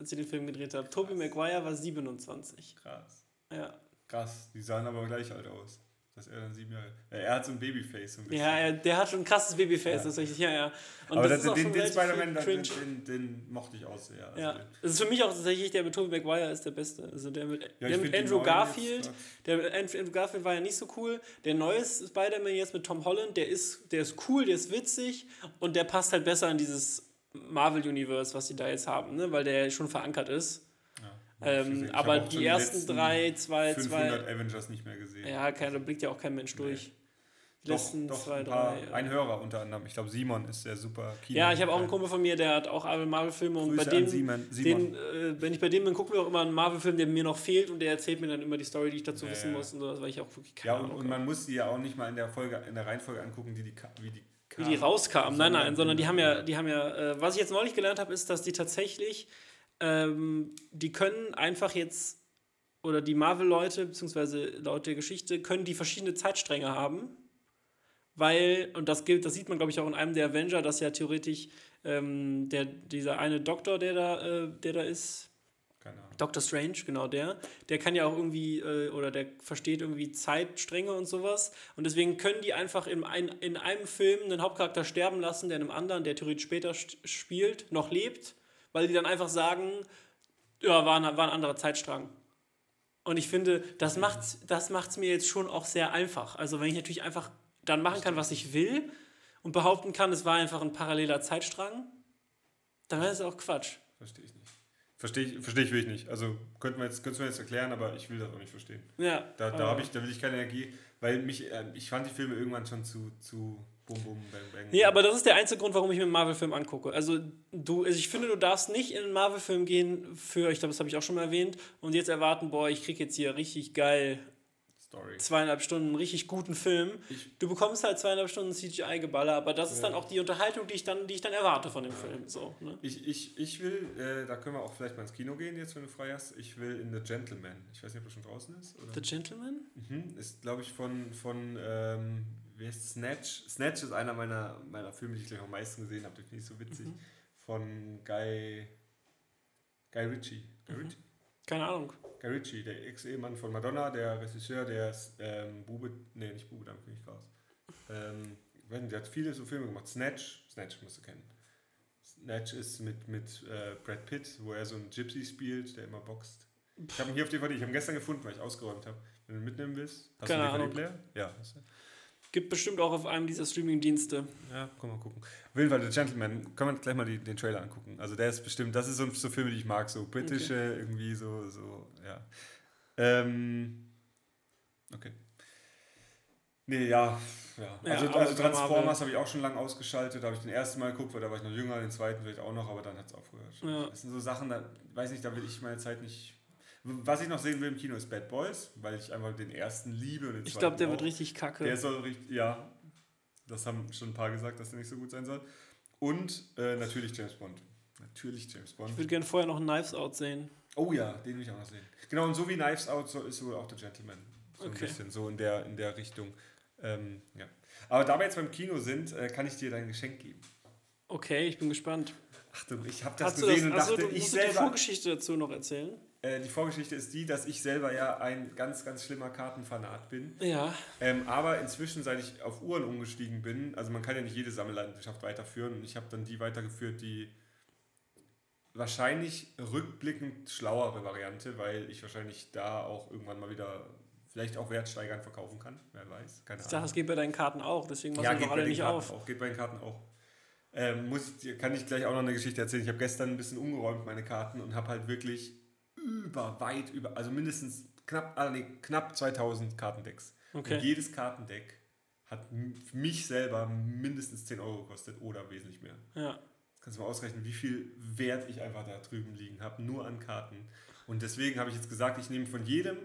als sie den Film gedreht hat. Tobey Maguire war 27. Krass. Ja. Krass. Die sahen aber gleich alt aus. Dass er dann sieben Jahre. Ja, er hat so ein Babyface. So ein bisschen. Ja, er, der hat schon ein krasses Babyface, Ja. tatsächlich. Ja, ja. Und aber das das, den, den Spider-Man, den, den, den mochte ich auch sehr. Also Ja, das ist für mich auch tatsächlich der mit Tobey Maguire ist der beste. Also der mit, Ja, der mit Andrew Garfield, jetzt der mit Andrew Garfield war ja nicht so cool. Der neue Spider-Man jetzt mit Tom Holland, der ist, der ist cool, der ist witzig und der passt halt besser in dieses Marvel-Universe, was sie da jetzt haben, ne? weil der schon verankert ist. Ähm, aber die ersten drei, zwei, 500 zwei. Avengers nicht mehr gesehen. Ja, kein, da blickt ja auch kein Mensch durch. Die doch, letzten doch zwei, ein, paar, drei. ein Hörer unter anderem. Ich glaube, Simon ist der super Kino. Ja, ich habe auch einen Kumpel von mir, der hat auch Marvel-Filme und bei dem, Simon. Simon. den, äh, wenn ich bei dem bin, gucken wir auch immer einen Marvel-Film, der mir noch fehlt und der erzählt mir dann immer die Story, die ich dazu Ja, wissen muss und so, weil ich auch wirklich keine Ja, und, Ahnung und man muss die ja auch nicht mal in der Folge, in der Reihenfolge angucken, die die, wie die wie die rauskamen. Nein, nein, sondern die haben ja, Ja. die haben ja, äh, was ich jetzt neulich gelernt habe, ist, dass die tatsächlich, ähm, die können einfach jetzt, oder die Marvel-Leute, beziehungsweise Leute der Geschichte, können die verschiedene Zeitstränge haben. Weil, und das gilt, das sieht man, glaube ich, auch in einem der Avenger, dass ja theoretisch ähm, der, dieser eine Doktor, der da, äh, der da ist, Keine Ahnung. Doctor Strange, genau der, der kann ja auch irgendwie, äh, oder der versteht irgendwie Zeitstränge und sowas. Und deswegen können die einfach in, ein, in einem Film einen Hauptcharakter sterben lassen, der in einem anderen, der theoretisch später spielt, noch lebt, weil die dann einfach sagen, ja, war ein, war ein anderer Zeitstrang. Und ich finde, das macht es das macht's mir jetzt schon auch sehr einfach. Also wenn ich natürlich einfach dann machen kann, was ich will und behaupten kann, es war einfach ein paralleler Zeitstrang, dann wäre es auch Quatsch. Verstehe ich nicht. Verstehe ich, verstehe ich wirklich nicht. Also könnten wir jetzt, könntest du mir jetzt erklären, aber ich will das auch nicht verstehen. Ja, Da, da, ich, da will ich keine Energie, weil mich, äh, ich fand die Filme irgendwann schon zu, zu bum bum bang bang. Nee, aber das ist der einzige Grund, warum ich mir einen Marvel-Film angucke. Also, du, also ich finde, du darfst nicht in einen Marvel-Film gehen für, ich glaube, das habe ich auch schon mal erwähnt, und jetzt erwarten, boah, ich kriege jetzt hier richtig geil Story. zweieinhalb Stunden einen richtig guten Film. Ich- Du bekommst halt zweieinhalb Stunden CGI-Geballer, aber das ist dann auch die Unterhaltung, die ich dann, die ich dann erwarte von dem Film. So, ne? Ich, ich, ich will, äh, da können wir auch vielleicht mal ins Kino gehen, jetzt wenn du frei hast. Ich will in The Gentleman. Ich weiß nicht, ob er schon draußen ist. Oder? The Gentleman? Mhm. Ist, glaube ich, von, von ähm, wie heißt Snatch? Snatch ist einer meiner, meiner Filme, die ich gleich am meisten gesehen habe. Den finde ich so witzig. Mhm. Von Guy, Guy Ritchie. Guy, Mhm. Ritchie? Keine Ahnung. Guy Ritchie, der Ex-Ehemann von Madonna, der Regisseur, der ist, ähm, Bube, nee, nicht Bube, damit bin ich raus. Ähm, nicht, der hat viele so Filme gemacht. Snatch, Snatch musst du kennen. Snatch ist mit, mit äh, Brad Pitt, wo er so einen Gypsy spielt, der immer boxt. Ich habe ihn hier auf DVD, ich habe ihn gestern gefunden, weil ich ausgeräumt habe. Wenn du ihn mitnehmen willst, hast Keine du Ahnung. DVD-Player? Ja. Gibt bestimmt auch auf einem dieser Streaming-Dienste. Ja, komm mal gucken. Auf jeden Fall, The Gentleman, können wir gleich mal die, den Trailer angucken. Also der ist bestimmt, das ist so, so Filme, die ich mag, so britische, irgendwie so, so, ja. Ähm, okay. Nee, ja, ja. Ja, Also, aber also bei Transformers habe ich auch schon lange ausgeschaltet, da habe ich den ersten Mal geguckt, weil da war ich noch jünger, den zweiten vielleicht auch noch, aber dann hat es aufgehört. Ja. Das sind so Sachen, da weiß nicht, da will ich meine Zeit nicht. Was ich noch sehen will im Kino ist Bad Boys, weil ich einfach den ersten liebe und den Ich glaube, der auch. wird richtig kacke. Der soll richtig, ja, das haben schon ein paar gesagt, dass der nicht so gut sein soll. Und äh, natürlich James Bond. Natürlich James Bond. ich würde gerne vorher noch Knives Out sehen. Oh ja, den will ich auch noch sehen. Genau, und so wie Knives Out so ist wohl auch The Gentleman. So ein Okay. bisschen, so in der, in der Richtung. Ähm, ja. Aber da wir jetzt beim Kino sind, äh, kann ich dir dein Geschenk geben. Okay, ich bin gespannt. Achtung, ich habe das Hast du gesehen das, und dachte, du ich musst die selber. Vorgeschichte dazu noch erzählen. Äh, die Vorgeschichte ist die, dass ich selber ja ein ganz, ganz schlimmer Kartenfanat bin. Ja. Ähm, aber inzwischen, seit ich auf Uhren umgestiegen bin, also man kann ja nicht jede Sammelleidenschaft weiterführen und ich habe dann die weitergeführt, die wahrscheinlich rückblickend schlauere Variante, weil ich wahrscheinlich da auch irgendwann mal wieder vielleicht auch wertsteigernd verkaufen kann, wer weiß, keine Ich dachte, das geht bei deinen Karten auch, deswegen machst Ja, bei alle den nicht Karten auf. auch, geht bei den Karten auch. Ähm, muss kann ich gleich auch noch eine Geschichte erzählen. Ich habe gestern ein bisschen umgeräumt, meine Karten, und habe halt wirklich über, weit über, also mindestens knapp, ah, nee, knapp 2000 Kartendecks. Okay. Und jedes Kartendeck hat für mich selber mindestens 10 Euro gekostet oder wesentlich mehr. Ja. Kannst du mal ausrechnen, wie viel Wert ich einfach da drüben liegen habe, nur an Karten. Und deswegen habe ich jetzt gesagt, ich nehme von jedem,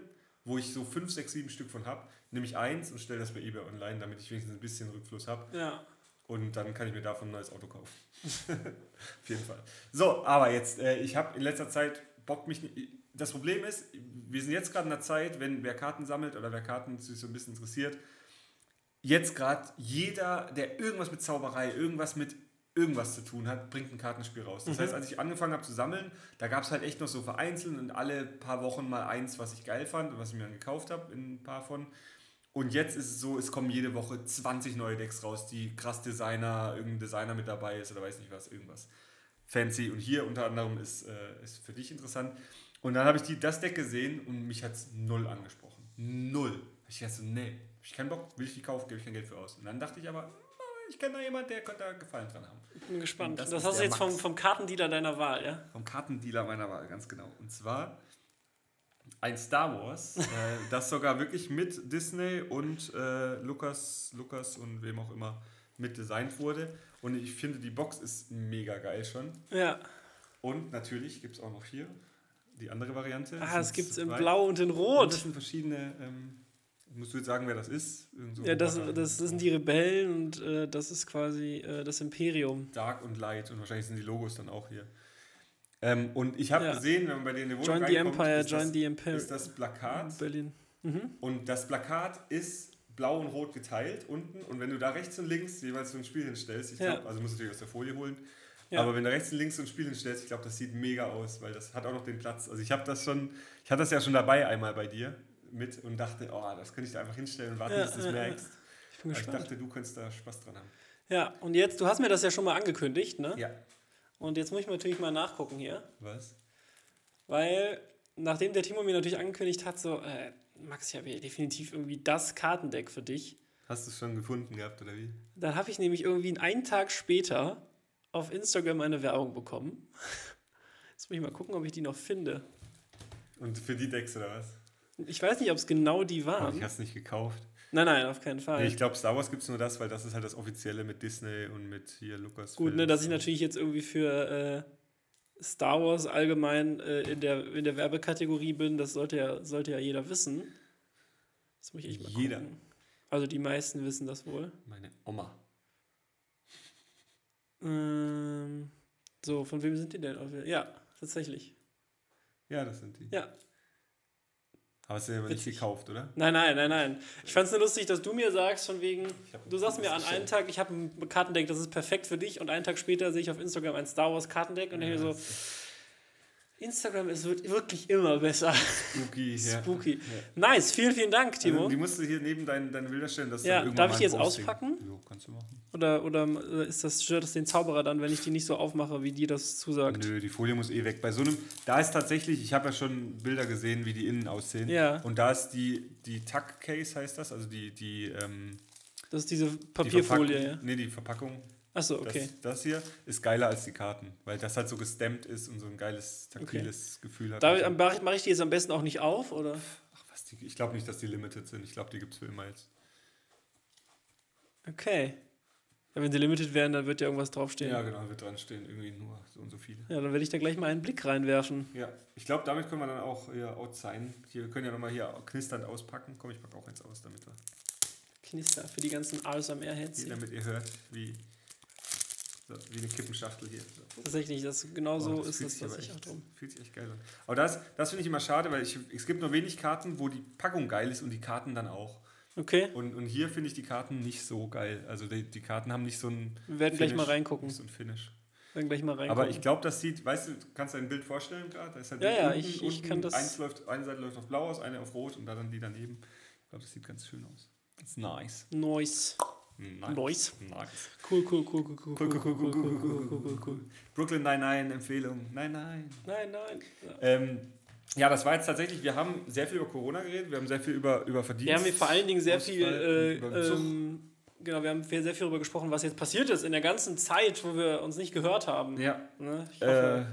wo ich so 5, 6, 7 Stück von habe, nehme ich eins und stelle das bei eBay online, damit ich wenigstens ein bisschen Rückfluss habe. Ja. Und dann kann ich mir davon ein neues Auto kaufen. *laughs* Auf jeden Fall. So, aber jetzt, äh, ich habe in letzter Zeit bockt mich nicht. Das Problem ist, wir sind jetzt gerade in einer Zeit, wenn wer Karten sammelt oder wer Karten sich so ein bisschen interessiert, jetzt gerade jeder, der irgendwas mit Zauberei, irgendwas mit irgendwas zu tun hat, bringt ein Kartenspiel raus. Das Mhm. heißt, als ich angefangen habe zu sammeln, da gab es halt echt noch so vereinzelt und alle paar Wochen mal eins, was ich geil fand und was ich mir dann gekauft habe, in ein paar von. Und jetzt ist es so, es kommen jede Woche 20 neue Decks raus, die krass Designer, irgendein Designer mit dabei ist oder weiß nicht was, irgendwas. Fancy. Und hier unter anderem ist, äh, ist für dich interessant. Und dann habe ich die, das Deck gesehen und mich hat es null angesprochen. Null. Ich dachte so, nee, hab ich keinen Bock, will ich die kaufen, gebe ich kein Geld für aus. Und dann dachte ich aber, ich kenne da jemanden, der könnte da Gefallen dran haben. Bin gespannt. Das Das, hast du jetzt vom, vom Kartendealer deiner Wahl, ja? Vom Kartendealer meiner Wahl, ganz genau. Und zwar ein Star Wars, äh, *laughs* das sogar wirklich mit Disney und äh, Lukas, Lukas und wem auch immer mit designt wurde. Und ich finde, die Box ist mega geil schon. Ja. Und natürlich gibt es auch noch hier die andere Variante. Ah, es gibt es in. Blau und in Und Rot. Das sind verschiedene. Ähm, musst du jetzt sagen, wer das ist? So Ja, das, das, sind die Rebellen und äh, das ist quasi äh, das Imperium. Dark und Light und wahrscheinlich sind die Logos dann auch hier. Ähm, und ich habe Ja. gesehen, wenn man bei denen in die Wohnung Join the Empire, ist join das, the Empire. ist das Plakat Berlin. Mhm. und das Plakat ist blau und rot geteilt unten und wenn du da rechts und links jeweils so ein Spiel hinstellst, ich Ja. glaube, also musst du natürlich aus der Folie holen, Ja. aber wenn du rechts und links so ein Spiel hinstellst, ich glaube, das sieht mega aus, weil das hat auch noch den Platz. Also ich habe das schon, ich hatte das ja schon dabei einmal bei dir mit und dachte, oh, das könnte ich da einfach hinstellen und warten, Ja, bis du es merkst. *laughs* Ich bin Aber ich gespannt. dachte, du könntest da Spaß dran haben. Ja, und jetzt, du hast mir das ja schon mal angekündigt, ne? Ja. Und jetzt muss ich natürlich mal nachgucken hier. Was? Weil, nachdem der Timo mir natürlich angekündigt hat, so, äh, Max, ich habe hier definitiv irgendwie das Kartendeck für dich. Hast du es schon gefunden gehabt oder wie? Dann habe ich nämlich irgendwie einen Tag später auf Instagram eine Werbung bekommen. *laughs* Jetzt muss ich mal gucken, ob ich die noch finde. Und für die Decks oder was? Ich weiß nicht, ob es genau die Aber waren. ich habe es nicht gekauft. Nein, nein, auf keinen Fall. Nee, ich glaube, Star Wars gibt es nur das, weil das ist halt das Offizielle mit Disney und mit hier Lukas. Gut, ne, dass ich natürlich jetzt irgendwie für äh, Star Wars allgemein äh, in, der, in der Werbekategorie bin, das sollte ja, sollte ja jeder wissen. Das muss ich echt mal Jeder. gucken. Also die meisten wissen das wohl. Meine Oma. Ähm, so, von wem sind die denn? Ja, tatsächlich. Ja, das sind die. Ja. Aber hast du ja aber nicht gekauft, oder? Nein, nein, nein, nein. Ich fand es nur lustig, dass du mir sagst, von wegen, du sagst mir an einem Tag, ich habe ein Kartendeck, das ist perfekt für dich, und einen Tag später sehe ich auf Instagram ein Star Wars Kartendeck und denke mir so, Instagram ist wird wirklich immer besser. Spooky. *laughs* Ja. Spooky. Nice, vielen, vielen Dank, Timo. Also, die musst du hier neben deinen, deine Bilder stellen. Dass Ja, dann irgendwann darf ich jetzt ein Posting- auspacken? Jo, kannst du machen. Oder, oder äh, ist das, stört das den Zauberer dann, wenn ich die nicht so aufmache, wie dir das zusagt? Nö, die Folie muss eh weg. Bei so einem, da ist tatsächlich, ich habe ja schon Bilder gesehen, wie die innen aussehen. Ja. Und da ist die, die Tuck Case, heißt das, also die, die, ähm, Das ist diese die Papierfolie, Verpackung- ja. Nee, die Verpackung. Achso, okay. Das, das hier ist geiler als die Karten, weil das halt so gestemmt ist und so ein geiles, taktiles Gefühl hat. Da mache ich, mach ich die jetzt am besten auch nicht auf, oder? Ach, was, die, ich glaube nicht, dass die limited sind. Ich glaube, die gibt es für immer jetzt. Okay. Ja, wenn sie limited wären, dann wird ja irgendwas draufstehen. Ja, genau, wird dran stehen, irgendwie nur so und so viele. Ja, dann werde ich da gleich mal einen Blick reinwerfen. Ja, ich glaube, damit können wir dann auch hier out sein. Hier, wir können ja nochmal hier knisternd auspacken. Komm, ich packe auch eins aus, damit, wir, Knister für die ganzen ASMR-Heads. damit ihr hört, wie, so, wie eine Kippenschachtel hier. So. Tatsächlich, das, genau Oh, so das ist das, sich was aber ich auch echt- drum. Fühlt sich echt geil an. Aber das, das finde ich immer schade, weil ich, es gibt nur wenig Karten, wo die Packung geil ist und die Karten dann auch. Okay, Und, und hier finde ich die Karten nicht so geil. Also die, die Karten haben nicht so ein wir werden gleich mal reingucken. So ein Finish. Wir werden gleich mal reingucken. Aber ich glaube, das sieht, weißt du, kannst du ein Bild vorstellen gerade? Halt Ja, ja, unten- ich- ich unten kann das- Eins läuft, eine Seite läuft auf blau aus, eine auf rot und dann die daneben. Ich glaube, das sieht ganz schön aus. Das ist nice. Nice. Nice. Cool, cool, cool, cool, cool, Cool, cool, cool, cool, cool, cool, cool, cool, cool, cool, cool. Brooklyn 99 Empfehlung. Nein, nein. Nein, nein. Ja. Ähm, ja, das war jetzt tatsächlich, wir haben sehr viel über Corona geredet, wir haben sehr viel über, über Verdienst. Wir haben vor allen Dingen sehr viel, äh, ähm, genau, wir haben sehr viel darüber gesprochen, was jetzt passiert ist in der ganzen Zeit, wo wir uns nicht gehört haben. Ja, Ne? Ich äh, hoffe,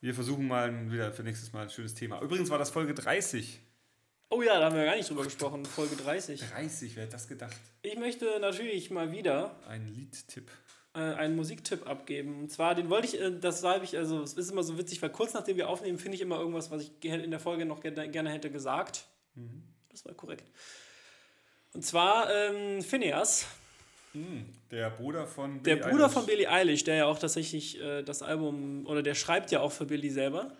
wir versuchen mal wieder für nächstes Mal ein schönes Thema. Übrigens war das Folge 30. oh ja, da haben wir gar nicht drüber gesprochen, Folge 30. 30, wer hätte das gedacht? Ich möchte natürlich mal wieder Ein Liedtipp. äh, einen Musiktipp abgeben. Und zwar, den wollte ich, äh, das habe ich, also es ist immer so witzig, weil kurz nachdem wir aufnehmen, finde ich immer irgendwas, was ich in der Folge noch gerne, hätte gesagt. Mhm. Das war korrekt. Und zwar ähm, Phineas, Hm, der Bruder von der Billie Bruder Eilish. von Billie Eilish, der ja auch tatsächlich äh, das Album, oder der schreibt ja auch für Billie selber.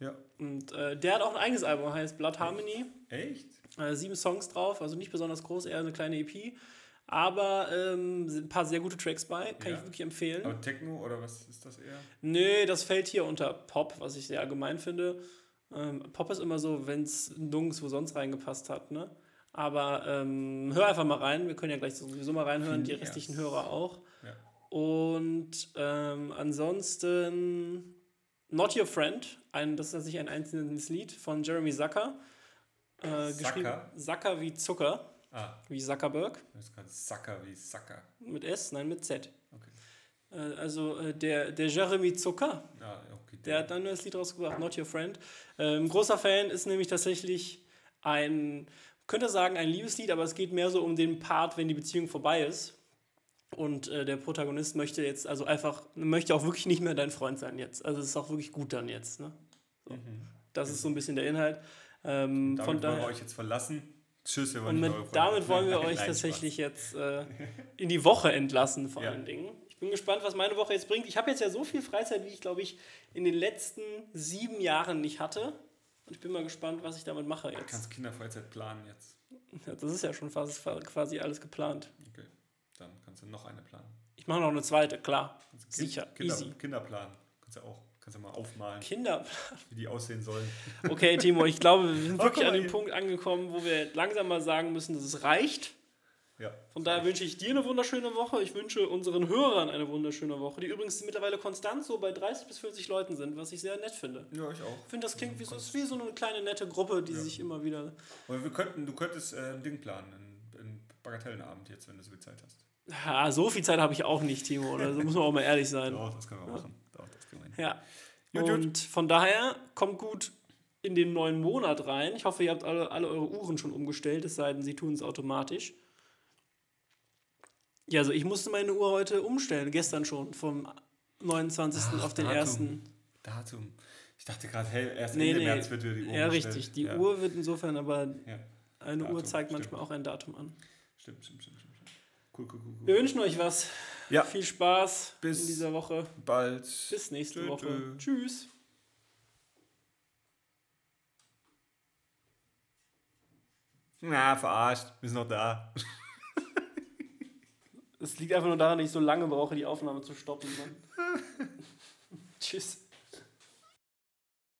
Ja. Und äh, der hat auch ein eigenes Album, heißt Blood Harmony. Echt? Äh, sieben Songs drauf, also nicht besonders groß, eher eine kleine EP. Aber ähm, sind ein paar sehr gute Tracks bei, kann Ja. ich wirklich empfehlen. Aber Techno oder was ist das eher? Nee, das fällt hier unter Pop, was ich sehr allgemein finde. Ähm, Pop ist immer so, wenn es nirgendwo sonst reingepasst hat, ne? Aber ähm, hör einfach mal rein, wir können ja gleich sowieso mal reinhören, die restlichen Hörer auch. Ja. Und ähm, ansonsten Not Your Friend, ein, das ist tatsächlich ein einzelnes Lied von Jeremy Zucker. Äh, geschrieben Zucker? Zucker wie Zucker, Ah, wie Zuckerberg. das ist gerade Sacker wie Sacker. Mit S, nein, mit Z. Okay. Äh, also äh, der, der Jeremy Zucker, Ah, okay. der hat dann das Lied rausgebracht, Not Your Friend. Ähm, großer Fan ist nämlich tatsächlich ein, könnte sagen, ein Liebeslied, aber es geht mehr so um den Part, wenn die Beziehung vorbei ist. Und äh, der Protagonist möchte jetzt, also einfach, möchte auch wirklich nicht mehr dein Freund sein jetzt. Also es ist auch wirklich gut dann jetzt. Ne? So. Das ist so ein bisschen der Inhalt. Ähm. Damit von wollen wir euch jetzt verlassen. Tschüss, wir wollen und mit, damit wollen wir euch tatsächlich jetzt äh, in die Woche entlassen, vor Ja. allen Dingen. Ich bin gespannt, was meine Woche jetzt bringt. Ich habe jetzt ja so viel Freizeit, wie ich, glaube ich, in den letzten sieben Jahren nicht hatte. Und ich bin mal gespannt, was ich damit mache Du jetzt. kannst Kinderfreizeit planen jetzt. Ja, das ist ja schon fast quasi alles geplant. Okay. Dann kannst du noch eine planen. Ich mache noch eine zweite, klar. Du Sicher, Kinder, easy. Kinderplan. Kannst du auch. Kannst du mal aufmalen, Kinder. wie die aussehen sollen. Okay, Timo, ich glaube, wir sind wirklich an dem. Punkt angekommen, wo wir langsam mal sagen müssen, dass es reicht. Ja. Von daher wünsche ich dir eine wunderschöne Woche. Ich wünsche unseren Hörern eine wunderschöne Woche, die übrigens mittlerweile konstant so bei 30 bis 40 Leuten sind, was ich sehr nett finde. Ja, ich auch. Ich finde, das klingt wie so, wie so eine kleine nette Gruppe, die sich immer wieder. Und wir könnten, du könntest äh, ein Ding planen, einen, einen Bagatellenabend jetzt, wenn du so viel Zeit hast. Ja, so viel Zeit habe ich auch nicht, Timo. Oder so muss man auch mal ehrlich sein. Doch, das können wir machen. Ja. Gut, gut. Und von daher kommt gut in den neuen Monat rein. Ich hoffe, ihr habt alle, alle eure Uhren schon umgestellt, es sei denn, sie tun es automatisch. Ja, also ich musste meine Uhr heute umstellen, gestern schon, vom 29. Ach, auf den Datum. 1. Datum. Ich dachte gerade, hey, erst Nee, Ende nee. März wird wieder die Uhr Ja, umgestellt. richtig. Die ja. Uhr wird insofern aber, Ja. eine Datum, Uhr zeigt stimmt. manchmal auch ein Datum an. Stimmt, stimmt, stimmt, stimmt. stimmt. Cool, cool, cool. Wir wünschen euch was. Ja. Viel Spaß Bis in dieser Woche. Bald. Bis nächste Tschö, Woche. tschö. Tschüss. Na, verarscht. Wir sind noch da. Es liegt einfach nur daran, dass ich so lange brauche, die Aufnahme zu stoppen. *laughs* Tschüss.